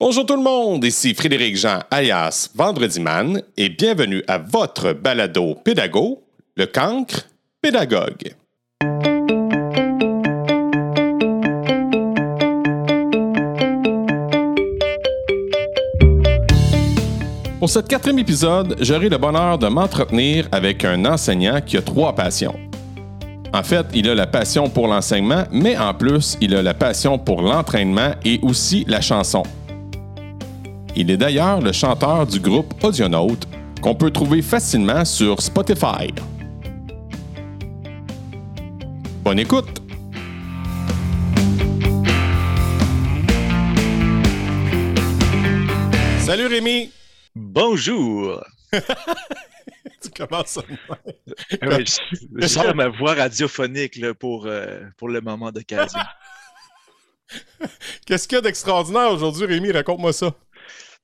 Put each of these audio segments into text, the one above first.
Bonjour tout le monde, ici Frédéric Jean alias Vendredi Man et bienvenue à votre balado pédago, le cancre pédagogue. Pour ce quatrième épisode, j'aurai le bonheur de m'entretenir avec un enseignant qui a trois passions. En fait, il a la passion pour l'enseignement, mais en plus, il a la passion pour l'entraînement et aussi la chanson. Il est d'ailleurs le chanteur du groupe Audionaute qu'on peut trouver facilement sur Spotify. Bonne écoute! Salut Rémi! Bonjour! tu commences ça. Ouais, je, je sors ma voix radiophonique là, pour, euh, pour le moment d'occasion. Qu'est-ce qu'il y a d'extraordinaire aujourd'hui, Rémi? Raconte-moi ça.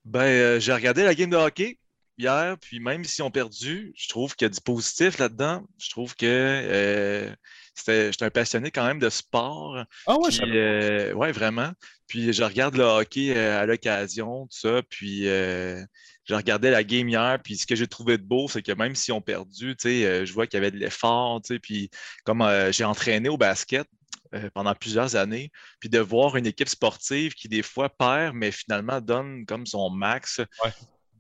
Ben, euh, j'ai regardé la game de hockey hier, puis même si on perdu, je trouve qu'il y a du positif là-dedans. Je trouve que euh, c'était, j'étais un passionné quand même de sport. Ah ouais, Puis, euh, ouais, vraiment. Puis je regarde le hockey euh, à l'occasion, tout ça. Puis euh, je regardais la game hier. Puis ce que j'ai trouvé de beau, c'est que même si on perdu, je vois qu'il y avait de l'effort. Puis comme euh, j'ai entraîné au basket euh, pendant plusieurs années, puis de voir une équipe sportive qui des fois perd, mais finalement donne comme son max. Ouais.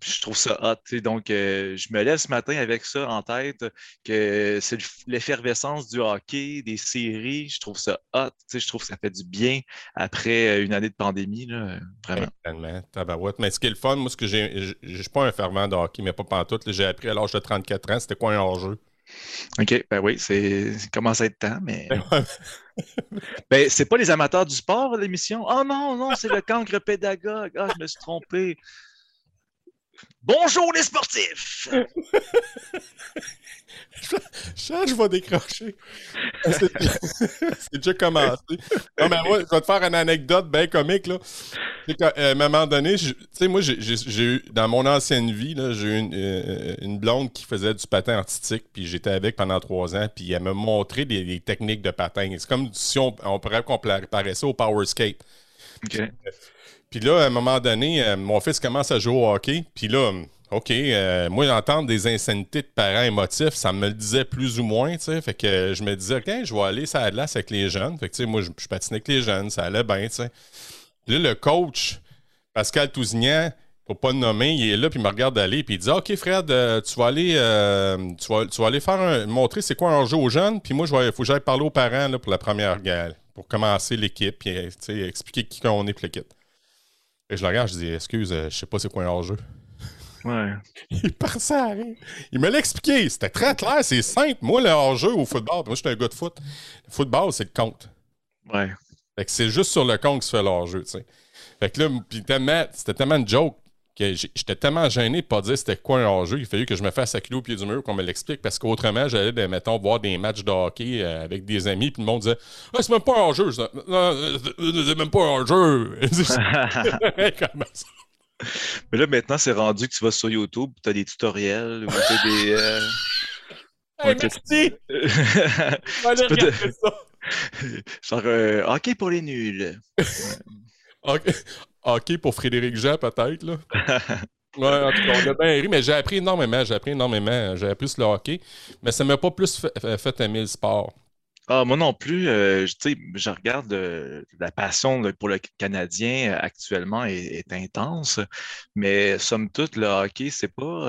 Je trouve ça hot. Donc, euh, je me lève ce matin avec ça en tête, que c'est le- l'effervescence du hockey, des séries. Je trouve ça hot. Je trouve que ça fait du bien après euh, une année de pandémie. Là, vraiment. Tellement, tabarouette. Mais ce qui est le fun, moi, ce que j'ai. Je je suis pas un fervent de hockey, mais pas pantoute. J'ai appris à l'âge de 34 ans, c'était quoi un hors-jeu? OK, ben oui, c'est commence à être temps, mais. Ben, c'est pas les amateurs du sport, l'émission? Oh non, non, c'est le cancre pédagogue. Ah, je me suis trompé. Bonjour les sportifs! Je vais décrocher. C'est c'est déjà commencé. Non, mais moi, je vais te faire une anecdote bien comique. Là. Qu'à à un moment donné, tu sais, moi, j'ai- eu, dans mon ancienne vie, j'ai eu une, euh, une blonde qui faisait du patin artistique, puis j'étais avec pendant trois ans, puis elle m'a montré des, des techniques de patin. C'est comme si on, on pourrait comparer ça au power skate. Puis là, à un moment donné, euh, mon fils commence à jouer au hockey. Puis là, OK, euh, moi, entendre des insanités de parents émotifs, ça me le disait plus ou moins, tu sais. Fait que euh, je me disais, OK, je vais aller ça glace avec les jeunes. Fait que, tu sais, moi, je, je patinais avec les jeunes, ça allait bien, tu sais. Là, le coach, Pascal Tousignan, pour pas le nommer, il est là, puis il me regarde aller, puis il dit, OK, Fred, euh, tu vas aller, euh, tu vas, tu vas aller faire un- montrer c'est quoi un jeu aux jeunes, puis moi, il faut que j'aille parler aux parents là, pour la première guerre, pour commencer l'équipe, puis euh, expliquer qui qu'on est, puis l'équipe. Et je le regarde, je dis, excuse, euh, je sais pas c'est quoi un hors-jeu. Ouais. Il part ça à rire. Il me l'a expliqué. C'était très clair, c'est simple. Moi, le hors-jeu au football, moi, je suis un gars de foot. Le football, c'est le compte. Ouais. Fait que c'est juste sur le compte qui se fait le hors-jeu, tu sais. Fait que là, tellement- c'était tellement une joke que j'étais tellement gêné de pas dire c'était quoi un hors-jeu. Il fallu que je me fasse acculer au pied du mur qu'on me l'explique parce qu'autrement, j'allais, ben, mettons, voir des matchs de hockey euh, avec des amis, puis le monde disait Ah, c'est même pas un hors-jeu. Non, euh, c'est même pas un hors-jeu. Ça? Mais là, maintenant, c'est rendu que tu vas sur YouTube, tu as des tutoriels ou t'as des. Hey, merci! Te- ça. Genre, euh, hockey pour les nuls. OK pour Frédéric Jean, peut-être, là. Ouais, en tout cas, on a bien ri, mais j'ai appris énormément. J'ai appris énormément. J'ai appris sur le hockey. Mais ça m'a pas plus fait, aimer le sport. Ah, moi non plus, euh, je- tu sais, je regarde euh, la passion là, pour le Canadien euh, actuellement est, est intense, mais somme toute, le hockey, c'est pas,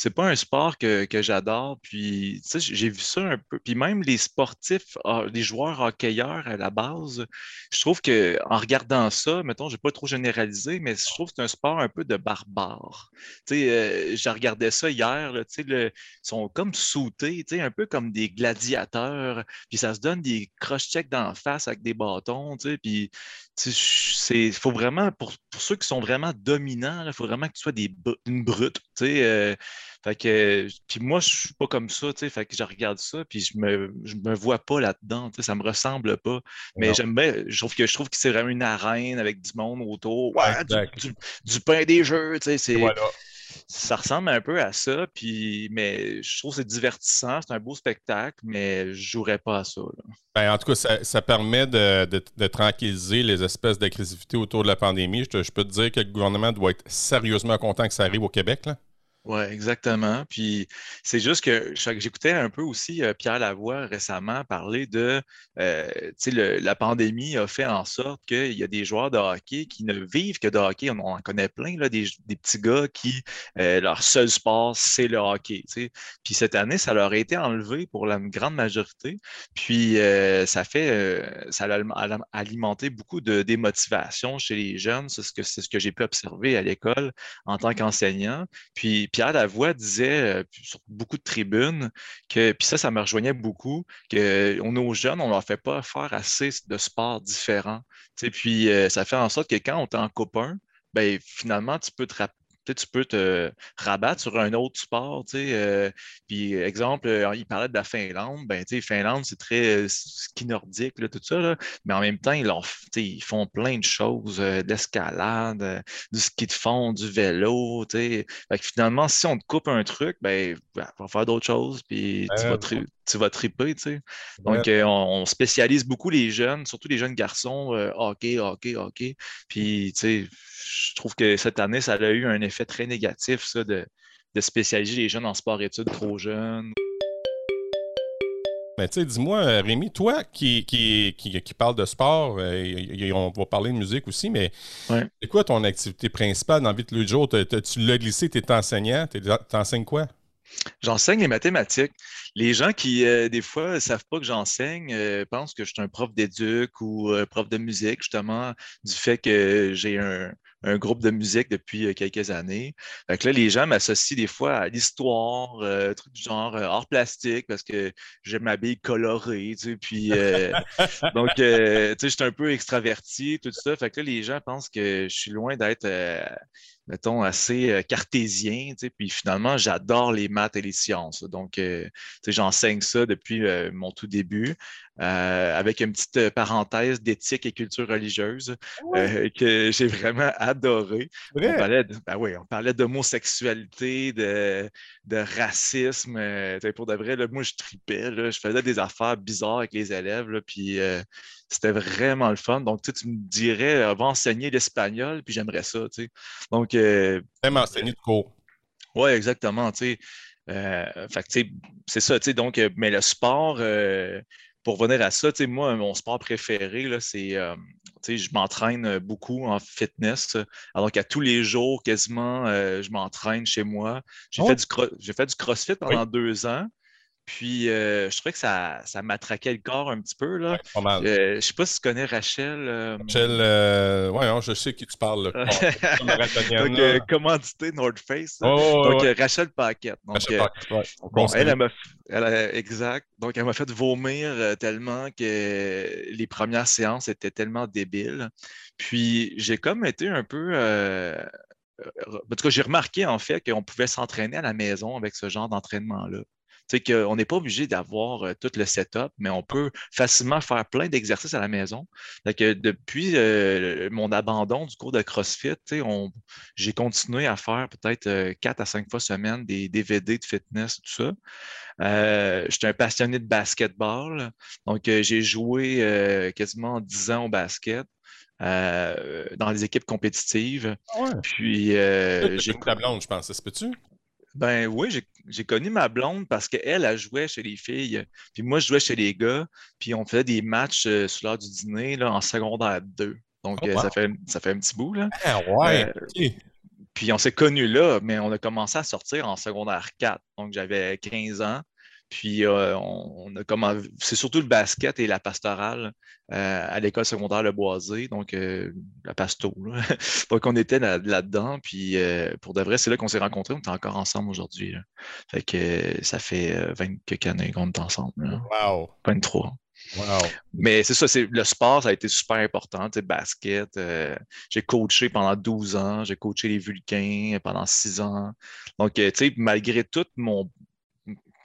c'est pas un sport que, que j'adore. Puis, tu sais, j'ai vu ça un peu. Puis même les sportifs, ah, les joueurs hockeyeurs à la base, je trouve que en regardant ça, mettons, j'ai pas trop généralisé, mais je trouve que c'est un sport un peu de barbare. Tu sais, euh, j'ai regardé ça hier, tu sais, le- ils sont comme sautés, tu sais, un peu comme des gladiateurs, puis ça se donne des cross-checks d'en face avec des bâtons, tu sais, puis c'est, faut vraiment, pour, pour ceux qui sont vraiment dominants, il faut vraiment que tu sois des, une brute, tu sais, euh, fait que, puis moi, je suis pas comme ça, tu sais, fait que je regarde ça, puis je me, je me vois pas là-dedans, tu sais, ça me ressemble pas, mais j'aime bien, je trouve que, je trouve que c'est vraiment une arène avec du monde autour, ouais, du- du, du pain des jeux, tu sais, c'est... Voilà. ça ressemble un peu à ça, puis, mais je trouve que c'est divertissant, c'est un beau spectacle, mais je ne jouerais pas à ça. Ben, en tout cas, ça, permet de, tranquilliser les espèces d'agressivité autour de la pandémie. Je, je, peux te dire que le gouvernement doit être sérieusement content que ça arrive au Québec. Là. Oui, exactement. Puis c'est juste que j'écoutais un peu aussi euh, Pierre Lavoie récemment parler de euh, le, la pandémie a fait en sorte qu'il y a des joueurs de hockey qui ne vivent que de hockey. On en connaît plein, là, des, petits gars qui euh, leur seul sport, c'est le hockey. Puis cette année, ça leur a été enlevé pour la grande majorité. Puis ça fait ça a alimenté beaucoup de démotivation chez les jeunes. C'est ce que c'est ce que j'ai pu observer à l'école en tant qu'enseignant. Puis Pierre Lavoie disait euh, sur beaucoup de tribunes que, puis ça, ça me rejoignait beaucoup, que nos jeunes, on leur fait pas faire assez de sports différents. Puis euh, ça fait en sorte que quand on t'en coupe un, ben, finalement, tu peux te, tu peux te rabattre sur un autre sport. Euh, puis, exemple, euh, il parlait de la Finlande. Ben, Finlande, c'est très euh, ski nordique, tout ça. mais en même temps, ils, ils font plein de choses, d'escalade, du ski de fond, du vélo. finalement, si on te coupe un truc, ben, on va faire d'autres choses, puis tu, vas tu vas triper. Donc, on, spécialise beaucoup les jeunes, surtout les jeunes garçons, hockey, hockey, hockey. Puis, tu sais, je trouve que cette année, ça a eu un effet très négatif, ça, de, spécialiser les jeunes en sport-études trop jeunes. Mais tu sais, dis-moi, Rémi, toi qui, qui, qui, parle de sport, euh, on va parler de musique aussi, mais c'est quoi ton activité principale dans vie de jour? Tu l'as glissé, tu es enseignant, tu enseignes quoi? J'enseigne les mathématiques. Les gens qui, euh, des fois, ne savent pas que j'enseigne euh, pensent que je suis un prof d'éduc ou prof de musique, justement, du fait que j'ai un, un groupe de musique depuis euh, quelques années. Fait là, les gens m'associent des fois à l'histoire, euh, trucs du genre euh, art plastique, parce que j'aime m'habiller coloré, tu sais, puis donc, tu sais, je suis un peu extraverti, tout ça. Fait que là, les gens pensent que je suis loin d'être mettons, assez euh, cartésien. Puis finalement, j'adore les maths et les sciences. Donc, euh, j'enseigne ça depuis euh, mon tout début, avec une petite parenthèse d'éthique et culture religieuse ah que j'ai vraiment adoré. On parlait, de, ben oui, on parlait d'homosexualité, de, de, racisme. pour de vrai, là, moi, je tripais. Là, je faisais des affaires bizarres avec les élèves. Puis c'était vraiment le fun. Donc, tu me dirais, va enseigner l'espagnol, puis j'aimerais ça. Donc, euh, Même enseigner de cours. Oui, exactement. Euh, c'est ça. Donc, euh, mais le sport, pour revenir à ça, moi, mon sport préféré, c'est. je m'entraîne beaucoup en fitness. Alors qu'à tous les jours, quasiment, je m'entraîne chez moi. J'ai fait, du fait du CrossFit pendant deux ans. Puis, euh, je trouvais que ça, ça m'attraquait le corps un petit peu. Là. pas mal. Euh, je ne sais pas si tu connais Rachel. Euh, Rachel, oui, hein, je sais qui tu parles. donc, commandité North Face. donc, Rachel Paquette. Donc, Rachel Paquette, bon, elle, elle, exact. Donc, elle m'a fait vomir tellement que les premières séances étaient tellement débiles. Puis, j'ai comme été un peu. En tout cas, j'ai remarqué en fait qu'on pouvait s'entraîner à la maison avec ce genre d'entraînement-là. C'est qu'on n'est pas obligé d'avoir euh, tout le setup, mais on peut facilement faire plein d'exercices à la maison. que depuis euh, mon abandon du cours de CrossFit, j'ai continué à faire peut-être euh, quatre à cinq fois semaine des DVD de fitness, tout ça. Euh, J'étais un passionné de basketball. Donc, j'ai joué quasiment dix ans au basket. dans les équipes compétitives. Ah Puis, j'ai. ta blonde, je pense, ça se peut-tu? Ben oui, j'ai connu ma blonde parce qu'elle, elle jouait chez les filles. Puis moi, je jouais chez les gars. Puis on faisait des matchs euh, sur l'heure du dîner là, en secondaire 2. Donc, oh, euh, ça, fait, ça fait un petit bout. Là. Ah, ouais. Euh, puis on s'est connus là, mais on a commencé à sortir en secondaire 4. Donc, j'avais 15 ans. Puis euh, on, a comme c'est surtout le basket et la pastorale euh, à l'école secondaire Le Boisé, donc euh, la pasto. donc on était là-dedans, puis pour de vrai, c'est là qu'on s'est rencontrés, on est encore ensemble aujourd'hui. Fait que ça fait 20 quelques années qu'on est ensemble. Wow! 23. Wow. Mais c'est ça, le sport, ça a été super important. Tu sais, basket, j'ai coaché pendant 12 ans, j'ai coaché les Vulcains pendant 6 ans. Donc, tu sais, malgré tout mon,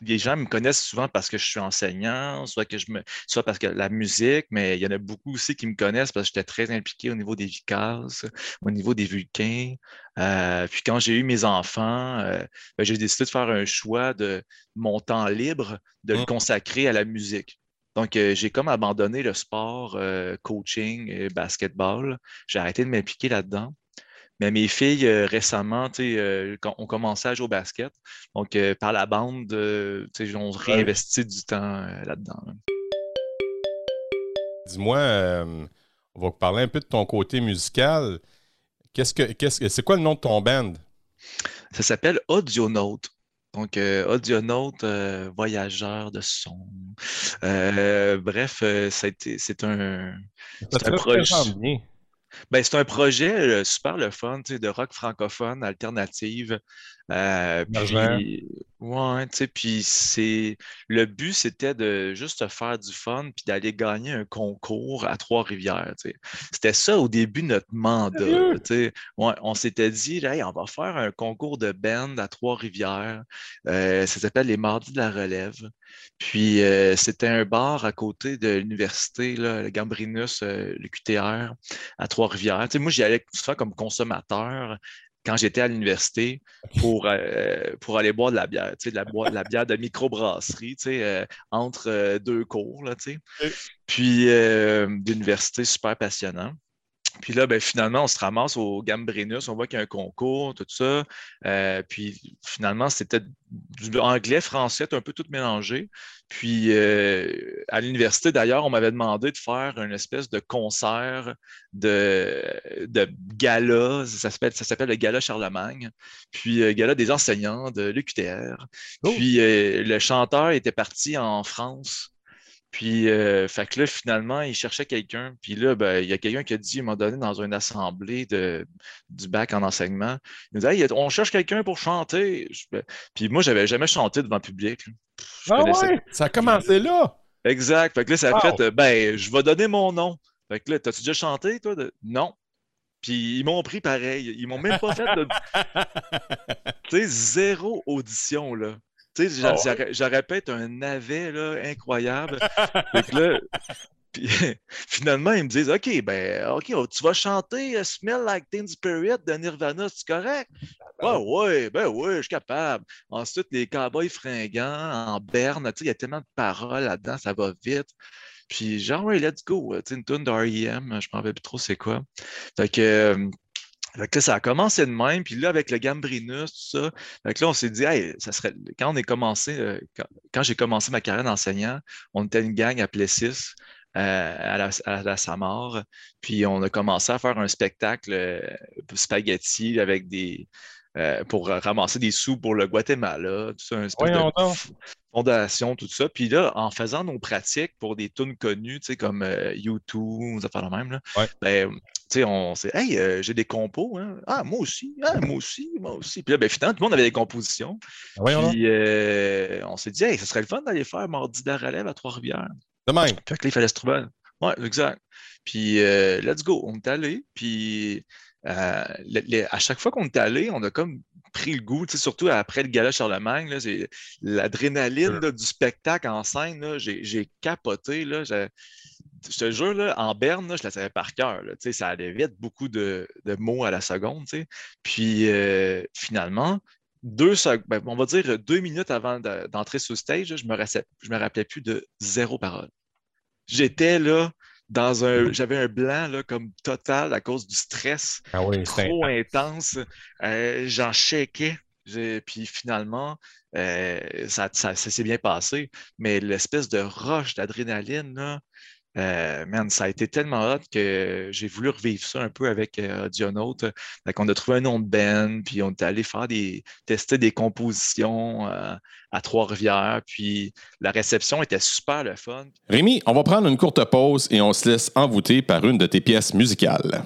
les gens me connaissent souvent parce que je suis enseignant, soit, que je me, soit parce que la musique, mais il y en a beaucoup aussi qui me connaissent parce que j'étais très impliqué au niveau des vicases, au niveau des vulcains. Euh, puis quand j'ai eu mes enfants, euh, ben, j'ai décidé de faire un choix de mon temps libre, de le mmh. consacrer à la musique. Donc, euh, j'ai comme abandonné le sport, coaching et basketball. J'ai arrêté de m'impliquer là-dedans. Mais mes filles, euh, récemment, euh, ont commencé à jouer au basket. Donc, euh, par la bande, ont réinvesti du temps là-dedans. Dis-moi, on va parler un peu de ton côté musical. Qu'est-ce que, qu'est-ce, c'est quoi le nom de ton band? Ça s'appelle Audionaut. Donc, Audionaut, voyageur de son. bref, c'est un, c'est un projet. Ben, c'est un projet euh, super le fun, de rock francophone, alternative. Euh, puis, ouais, puis c'est le but, c'était de juste faire du fun puis d'aller gagner un concours à Trois-Rivières. C'était ça au début notre mandat. Ouais, on s'était dit, on va faire un concours de band à Trois-Rivières. Euh, ça s'appelle les Mardis de la Relève. Puis euh, c'était un bar à côté de l'université, le Gambrinus, le QTR, à Trois-Rivières. Moi, j'y allais souvent comme consommateur quand j'étais à l'université pour, euh, pour aller boire de la bière, tu sais, de la, de la bière de microbrasserie, tu sais, euh, entre euh, deux cours, là, tu sais. Puis, d'université super passionnant. Puis là, ben, finalement, on se ramasse au Gambrinus, on voit qu'il y a un concours, tout ça. Euh, puis finalement, c'était du anglais, français, un peu tout mélangé. Puis euh, à l'université, d'ailleurs, on m'avait demandé de faire une espèce de concert de, de gala. Ça s'appelle le Gala Charlemagne. Puis euh, gala des enseignants de l'UQTR. Oh! Puis le chanteur était parti en France puis, euh, fait que là, finalement, il cherchait quelqu'un. Puis là, ben, il y a quelqu'un qui a dit, il m'a donné dans une assemblée de, du bac en enseignement. Il nous dit, on cherche quelqu'un pour chanter. Ben, puis moi, j'avais jamais chanté devant le public. Ah ouais, ça a commencé là? Exact. Fait que là, ça a fait, ben, je vais donner mon nom. Fait que là, t'as-tu déjà chanté, toi? Non. Puis ils m'ont pris pareil. Ils m'ont même pas fait de. tu sais, zéro audition, là. Tu sais, ah j'aurais pu être un navet là, incroyable. là, puis, finalement, ils me disent OK, ben, OK, oh, tu vas chanter euh, Smell Like Teen Spirit de Nirvana, c'est correct? Ah, ouais, ouais, ben ouais, je suis capable. Ensuite, les cowboys fringants en berne, tu sais, il y a tellement de paroles là-dedans, ça va vite. Puis, genre, ouais, let's go. Tu sais, une tune d'REM, je ne me rappelle plus trop c'est quoi. Fait que. Euh, ça a commencé de même, puis là, avec le Gambrinus, tout ça, là, on s'est dit, hey, ça serait. Quand on est commencé, euh, quand, j'ai commencé ma carrière d'enseignant, on était une gang à Plessis. Euh, à, la, à la Samar, puis on a commencé à faire un spectacle euh, spaghetti avec des, pour ramasser des sous pour le Guatemala, tout ça, un spectacle fondation, tout ça. Puis là, en faisant nos pratiques pour des tunes connues, tu sais, comme YouTube, ça fait la même, là, ben, sais, on s'est Hey, euh, j'ai des compos, hein? Ah, moi aussi, ah, moi aussi, moi aussi. Puis là, ben, finalement, tout le monde avait des compositions. Ah puis euh, on s'est dit, hey, ce serait le fun d'aller faire Mardi de la relève à Trois-Rivières. De même. Fait que là, il fallait se trouver. Ouais, exact. Puis, euh, let's go. On est allé. Puis, à chaque fois qu'on est allé, on a comme pris le goût, surtout après le gala Charlemagne, l'adrénaline du spectacle en scène, j'ai capoté. Là, je te jure, là, en berne, je la savais par cœur. Ça allait vite, beaucoup de, mots à la seconde. Puis euh, finalement, deux ben, on va dire deux minutes avant d'entrer sur le stage, je me, je me rappelais plus de zéro parole. J'étais là, dans un. J'avais un blanc là, comme total à cause du stress ah trop intense. Euh, j'en shakeais. Puis finalement, euh, ça, ça s'est bien passé. Mais l'espèce de roche d'adrénaline, euh, man, ça a été tellement hot que j'ai voulu revivre ça un peu avec euh, on a trouvé un nom de band, puis on est allé faire des, tester des compositions euh, à Trois-Rivières, puis la réception était super le fun. Rémi, on va prendre une courte pause et on se laisse envoûter par une de tes pièces musicales.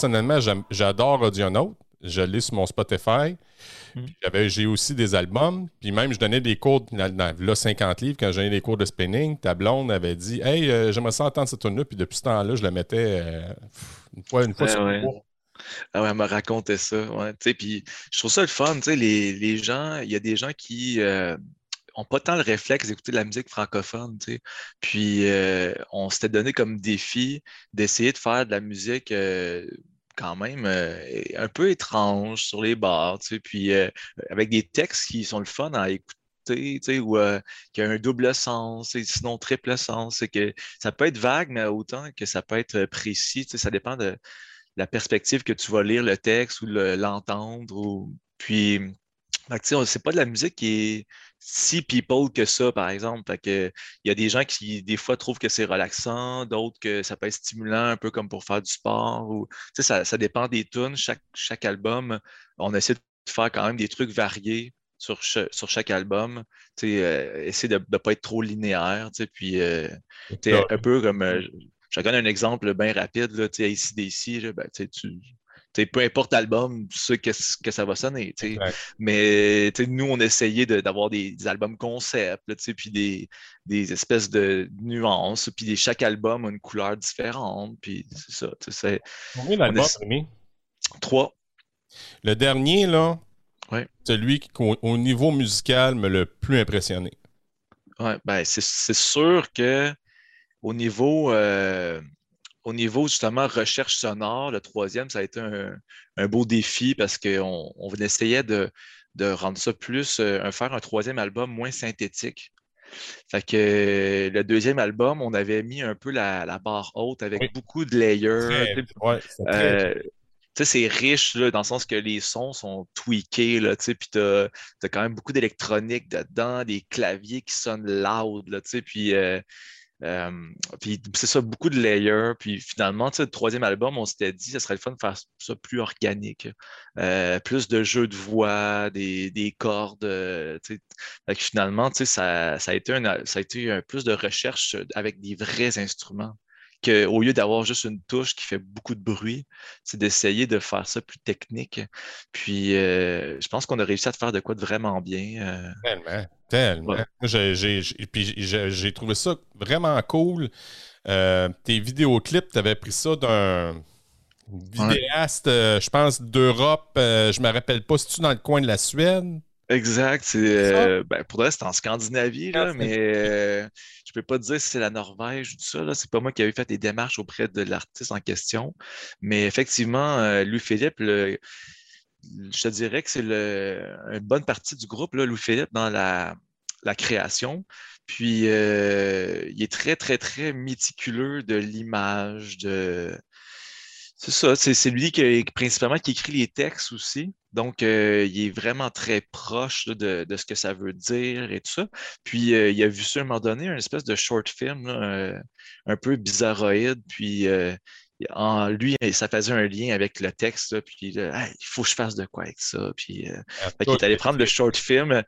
Personnellement, j'adore Audionaut. Je l'ai sur mon Spotify. Mm. J'avais- J'ai aussi des albums. Puis même, je donnais des cours, dans- là, 50 livres, quand j'ai donnais des cours de spinning. Ta blonde avait dit Hey, euh, j'aimerais ça entendre cette tune là Puis depuis ce temps-là, je la mettais euh, une fois, une fois Ouais, sur ouais. le cours. Ah ouais, elle me racontait ça. Ouais, tu sais, puis je trouve ça le fun. tu sais, Les, les gens, il y a des gens qui n'ont pas tant le réflexe d'écouter de la musique francophone. Puis euh, on s'était donné comme défi d'essayer de faire de la musique euh, quand même euh, un peu étrange sur les bars. Puis avec des textes qui sont le fun à écouter. Ou qui a un double sens, sinon triple sens. Que ça peut être vague, mais autant que ça peut être précis. Ça dépend de, la perspective que tu vas lire le texte ou le- l'entendre. ou... Puis, sais, c'est pas de la musique qui est si people que ça, par exemple. Fait que, il y a des gens qui, des fois, trouvent que c'est relaxant, d'autres que ça peut être stimulant, un peu comme pour faire du sport. Ou, ça, ça dépend des tunes. Chaque, chaque album, on essaie de faire quand même des trucs variés sur, cha- sur chaque album. Euh, essayer de ne pas être trop linéaire. Puis, euh, un peu comme. euh, je donne un exemple bien rapide, là, tu sais, ACDC, ben, tu peu importe l'album, tu sais qu'est-ce que ça va sonner. Mais nous, on essayait de- d'avoir des, des albums concept, puis des, des espèces de nuances, puis chaque album a une couleur différente, puis c'est ça. Combien d'albums, trois. Le dernier, là, Ouais. celui qui, au, au niveau musical, me le plus impressionné. Ouais, ben, c'est c'est sûr que au niveau, euh, au niveau justement recherche sonore, le troisième, ça a été un, un beau défi parce qu'on on essayait de, de rendre ça plus, euh, faire un troisième album moins synthétique. Fait que euh, le deuxième album, on avait mis un peu la, la barre haute avec Oui. beaucoup de layers. Ouais, euh, c'est riche là, dans le sens que les sons sont tweakés, puis tu as, quand même beaucoup d'électronique dedans, des claviers qui sonnent loud, puis euh, Puis c'est ça, beaucoup de layers. Puis finalement, le troisième album, on s'était dit, ce serait le fun de faire ça plus organique. Euh, plus de jeux de voix, des, des cordes. euh. Fait que finalement, ça, ça a été, un, ça a été un plus de recherche avec des vrais instruments. Que, au lieu d'avoir juste une touche qui fait beaucoup de bruit, c'est d'essayer de faire ça plus technique. Puis euh, je pense qu'on a réussi à te faire de quoi de vraiment bien. euh, Tellement, tellement. Ouais. J'ai- trouvé ça vraiment cool. Euh, tes vidéoclips, tu avais pris ça d'un vidéaste, je pense, d'Europe. je me rappelle pas, si tu dans le coin de la Suède? Exact. C'est, euh, ben, pour vrai, c'est en Scandinavie, là, Scandinavie. mais euh, je peux pas te dire si c'est la Norvège ou tout ça. Là. C'est pas moi qui avais fait des démarches auprès de l'artiste en question. Mais effectivement, euh, Louis-Philippe, le- je te dirais que c'est le, une bonne partie du groupe, là, Louis-Philippe, dans la, la création. Puis, il est très, très, très méticuleux de l'image, de... C'est ça, c'est lui qui, principalement qui écrit les textes aussi. Donc, euh, il est vraiment très proche de, de ce que ça veut dire et tout ça. Puis, euh, il a vu ça à un moment donné, une espèce de short film, là, euh, un peu bizarroïde. Puis, euh, en, lui, ça faisait un lien avec le texte. là, puis, là, Hey, il faut que je fasse de quoi avec ça. Puis, fait qu'il est allé prendre le short film,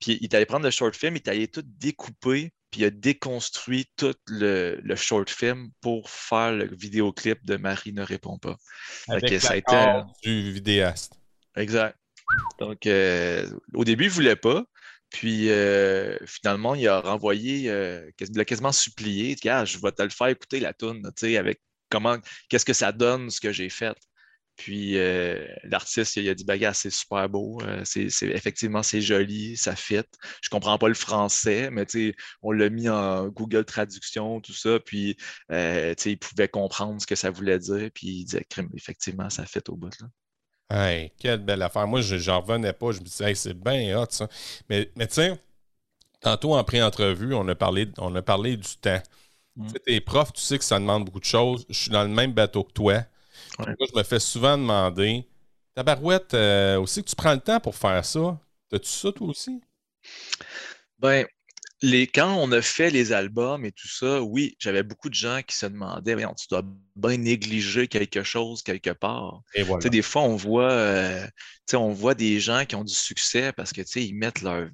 puis il est allé prendre le short film, il est allé tout découper, puis il a déconstruit tout le, le short film pour faire le vidéoclip de Marie ne répond pas. Avec ça a été du vidéaste. Exact. Donc, euh, au début, il ne voulait pas. Puis, euh, finalement, il a renvoyé, euh, il a quasiment supplié. Gars, je vais te le faire écouter la toune, tu sais, avec comment, qu'est-ce que ça donne, ce que j'ai fait. Puis, euh, l'artiste, il a dit, bah, gars, c'est super beau. euh, c'est, effectivement, c'est joli, ça fit. Je comprends pas le français, mais on l'a mis en Google Traduction, tout ça. Puis, euh, il pouvait comprendre ce que ça voulait dire. Puis, il disait, effectivement, ça fit au bout. Là. Hey, quelle belle affaire. Moi, je j'en revenais pas. Je me disais, hey, c'est bien hot, ça. Mais, mais tu sais, tantôt en pré-entrevue, on, a parlé- on a parlé du temps. Mm. Tu sais, t'es prof, tu sais que ça demande beaucoup de choses. Je suis dans le même bateau que toi. Ouais. Moi, je me fais souvent demander, Tabarouette, euh, aussi que tu prends le temps pour faire ça. T'as-tu ça, toi aussi? Ben, les, quand on a fait les albums et tout ça, oui, j'avais beaucoup de gens qui se demandaient, tu dois bien négliger quelque chose quelque part. Et voilà. Des fois, on voit, euh, on voit des gens qui ont du succès parce que ils mettent leur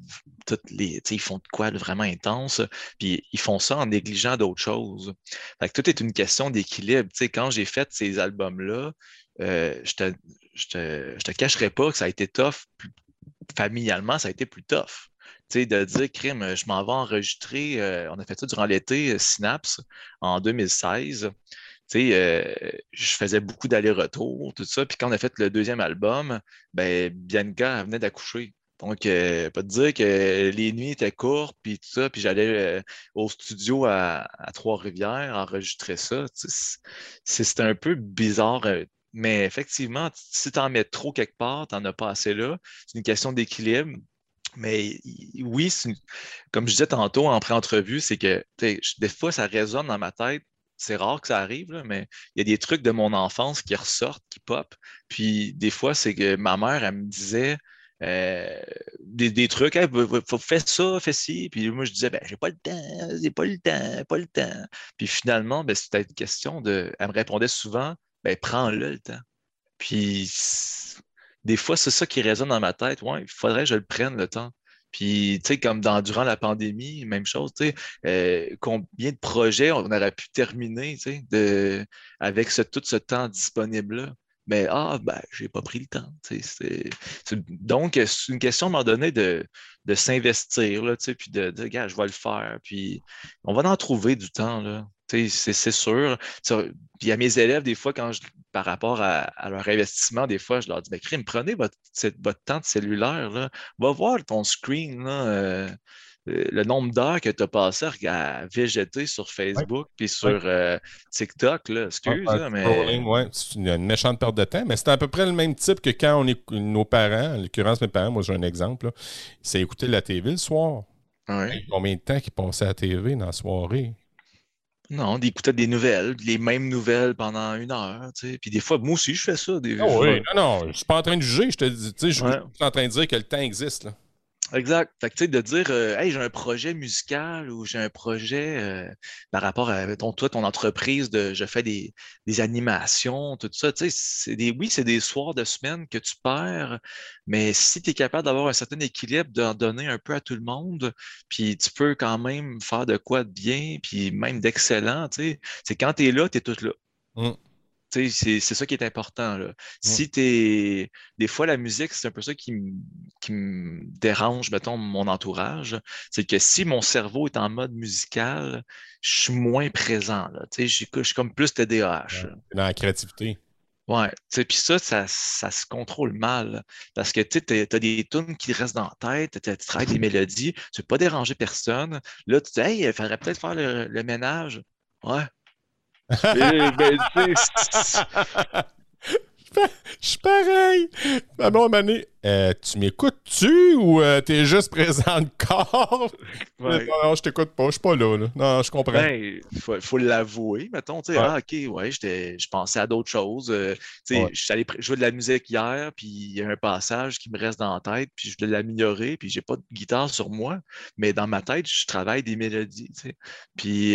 toutes les, ils font de quoi de vraiment intense, puis ils font ça en négligeant d'autres choses. Fait que tout est une question d'équilibre. Quand j'ai fait ces albums-là, euh, je te, je te, je te cacherai pas que ça a été tough. Familialement, ça a été plus tough. De dire, crime, je m'en vais enregistrer. euh, on a fait ça durant l'été, euh, Synapse, en 2016 tu sais, euh, je faisais beaucoup d'allers-retours, tout ça. Puis quand on a fait le deuxième album, ben, Bianca elle venait d'accoucher. Donc, pas te dire que les nuits étaient courtes, puis tout ça, puis j'allais au studio à, Trois-Rivières enregistrer ça. C'est un peu bizarre, mais effectivement, si tu en mets trop quelque part, tu n'en as pas assez là. C'est une question d'équilibre. Mais oui, comme je disais tantôt en pré-entrevue, c'est que des fois, ça résonne dans ma tête c'est rare que ça arrive, mais il y a des trucs de mon enfance qui ressortent, qui pop. Puis des fois, c'est que ma mère, elle me disait euh, des, des trucs, Hey, fais ça, fais ci. Puis moi, je disais, ben, j'ai pas le temps, j'ai pas le temps, pas le temps. Puis finalement, ben, c'était une question de. Elle me répondait souvent, ben, prends-le le temps. Puis des fois, c'est ça qui résonne dans ma tête. Ouais, il faudrait que je le prenne le temps. Puis, tu sais, comme durant la pandémie, même chose, tu sais, euh, combien de projets on aurait pu terminer, tu sais, avec tout ce temps disponible-là? Mais, ah, ben, j'ai pas pris le temps, tu sais. Donc, c'est une question à un moment donné de, de s'investir, tu sais, puis de, de, gars, je vais le faire. Puis, on va en trouver du temps, là. C'est sûr. Ça- Puis à mes élèves, des fois, quand je, par rapport à, à leur investissement, des fois, je leur dis, ben, crime, prenez votre, votre temps de cellulaire, là. Va voir ton screen, là, euh, euh, le nombre d'heures que tu as passé à, végéter sur Facebook puis sur euh, TikTok, là, excuse, Ah, là, mais ouais, c'est une, une méchante perte de temps, mais c'est à peu près le même type que quand on est nos parents, en l'occurrence mes parents, moi j'ai un exemple, c'est écouter la TV le soir. Combien de temps qu'ils passaient à la TV dans la soirée? Non, d'écouter des nouvelles, les mêmes nouvelles pendant une heure, tu sais. Puis des fois, moi aussi, je fais ça. Des Ah oui, non, non, je suis pas en train de juger, je te dis, tu sais, je suis en train de dire que le temps existe. Là. Exact. Fait que, tu sais, de dire, euh, hey, j'ai un projet musical ou j'ai un projet euh, par rapport à ton, toi, ton entreprise de je fais des, des animations, tout ça. Tu sais, c'est des, oui, c'est des soirs de semaine que tu perds, mais si tu es capable d'avoir un certain équilibre, d'en donner un peu à tout le monde, puis tu peux quand même faire de quoi de bien, puis même d'excellent, tu sais, c'est quand tu es là, tu es tout là. Mm. C'est ça qui est important. Là. Si t'es. Des fois, la musique, c'est un peu ça qui, m- qui me dérange, mettons, mon entourage. C'est que si mon cerveau est en mode musical, je suis moins présent. Je suis comme plus TDAH. là. Dans la créativité. Ouais, puis ça, ça, ça se contrôle mal. Parce que tu t'as des tunes qui restent dans la tête, tu travailles des mélodies, tu veux pas déranger personne. Là, tu te dis, hey, il faudrait peut-être faire le, le ménage. Ouais. Eh ben, tu sais, Je suis pareil. Ma bonne année. Euh, tu m'écoutes-tu ou euh, t'es juste présent de corps? ouais. Non, non, je t'écoute pas. Je suis pas là, là. Non, je comprends. Ben, il faut, faut l'avouer, mettons, tu sais, Ouais. ah, ok, ouais, je pensais à d'autres choses. euh, tu sais, Ouais. je suis allé jouer de la musique hier, puis il y a un passage qui me reste dans la tête, puis je voulais l'améliorer, puis j'ai pas de guitare sur moi, mais dans ma tête, je travaille des mélodies, tu sais. Puis,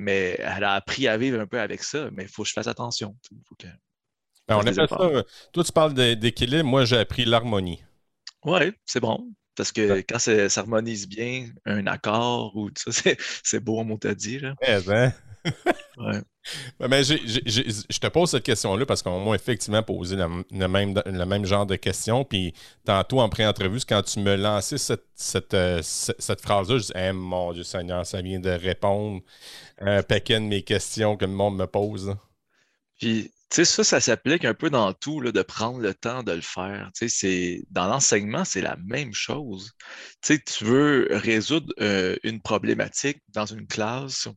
mais elle a appris à vivre un peu avec ça, mais il faut que je fasse attention. faut que- Ben, on Faites des appelle ça. euh, Toi, tu parles d'équilibre. Moi, j'ai appris l'harmonie. Ouais, c'est bon. Parce que quand ça s'harmonise bien, un accord ou tout ça, c'est, beau? Ouais. Ben, j'ai- j'ai- j'ai- je te pose cette question-là parce qu'on m'a effectivement posé la- le, même, le même genre de questions. Puis tantôt, en pré-entrevue, quand tu me lançais cette, cette, euh, cette, cette phrase-là, je dis Eh, mon Dieu Seigneur, ça vient de répondre un paquet de mes questions que le monde me pose. Puis, sais, ça, ça s'applique un peu dans tout, là, de prendre le temps de le faire. Tu sais, c'est, dans l'enseignement, c'est la même chose. Tu sais, tu veux résoudre euh, une problématique dans une classe,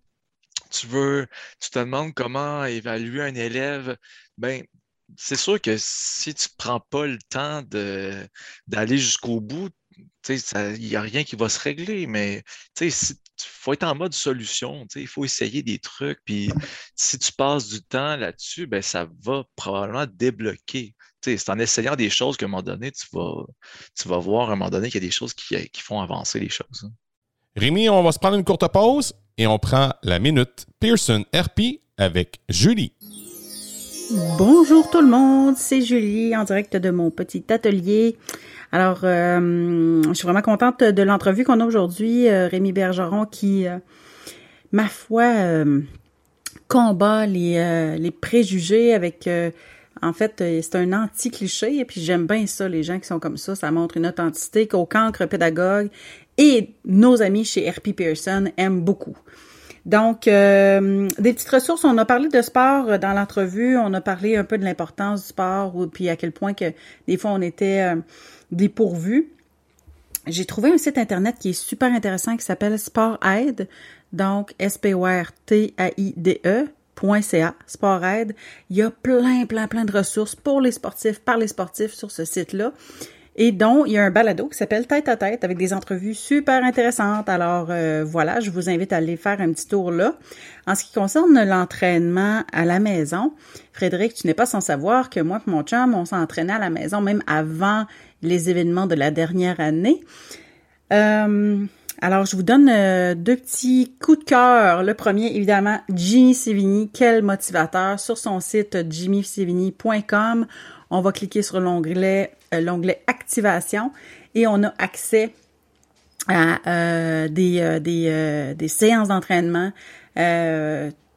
tu veux, tu te demandes comment évaluer un élève, ben, c'est sûr que si tu prends pas le temps de, d'aller jusqu'au bout, il n'y a rien qui va se régler, mais il faut être en mode solution, il faut essayer des trucs, puis si tu passes du temps là-dessus, ben, ça va probablement débloquer. C'est en essayant des choses qu'à un moment donné, tu vas, tu vas voir à un moment donné qu'il y a des choses qui, qui font avancer les choses. hein. Rémi, on va se prendre une courte pause et on prend la minute Pearson RP avec Julie. Bonjour tout le monde, c'est Julie en direct de mon petit atelier. Alors, euh, je suis vraiment contente de l'entrevue qu'on a aujourd'hui. Euh, Rémi Bergeron qui, euh, ma foi, combat les, préjugés avec... en fait, c'est un anti-cliché et puis j'aime bien ça, les gens qui sont comme ça. Ça montre une authenticité qu'au cancre pédagogue et nos amis chez RP Pearson aiment beaucoup. Donc, euh, des petites ressources. On a parlé de sport euh, dans l'entrevue. On a parlé un peu de l'importance du sport, puis à quel point que des fois on était euh, dépourvus. J'ai trouvé un site internet qui est super intéressant qui s'appelle Sport Aide. Donc, S-P-O-R-T-A-I-D-E. .ca, Sport Aide. Il y a plein, plein, plein de ressources pour les sportifs, par les sportifs sur ce site-là. Et dont il y a un balado qui s'appelle Tête à tête avec des entrevues super intéressantes. Alors euh, voilà, je vous invite à aller faire un petit tour là. En ce qui concerne l'entraînement à la maison, Frédéric, tu n'es pas sans savoir que moi et mon chum, on s'entraînait à la maison même avant les événements de la dernière année. Euh, alors, je vous donne euh, deux petits coups de cœur. Le premier, évidemment, Jimmy Sévigny. Quel motivateur. Sur son site jimmysévigny.com, on va cliquer sur l'onglet euh, l'onglet Activation et on a accès à euh, des, euh, des, séances d'entraînement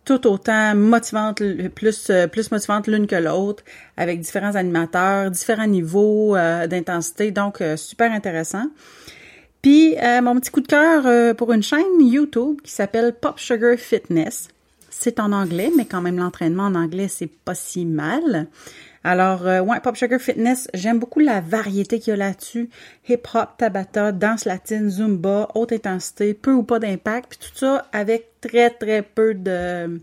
tout autant motivantes, plus, plus motivantes l'une que l'autre, avec différents animateurs, différents niveaux d'intensité, donc super intéressant. Puis mon petit coup de cœur pour une chaîne YouTube qui s'appelle Pop Sugar Fitness. C'est en anglais, mais quand même l'entraînement en anglais, c'est pas si mal. Alors, euh, ouais, Pop Sugar Fitness, j'aime beaucoup la variété qu'il y a là-dessus. Hip-hop, tabata, danse latine, zumba, haute intensité, peu ou pas d'impact, puis tout ça avec très, très peu de,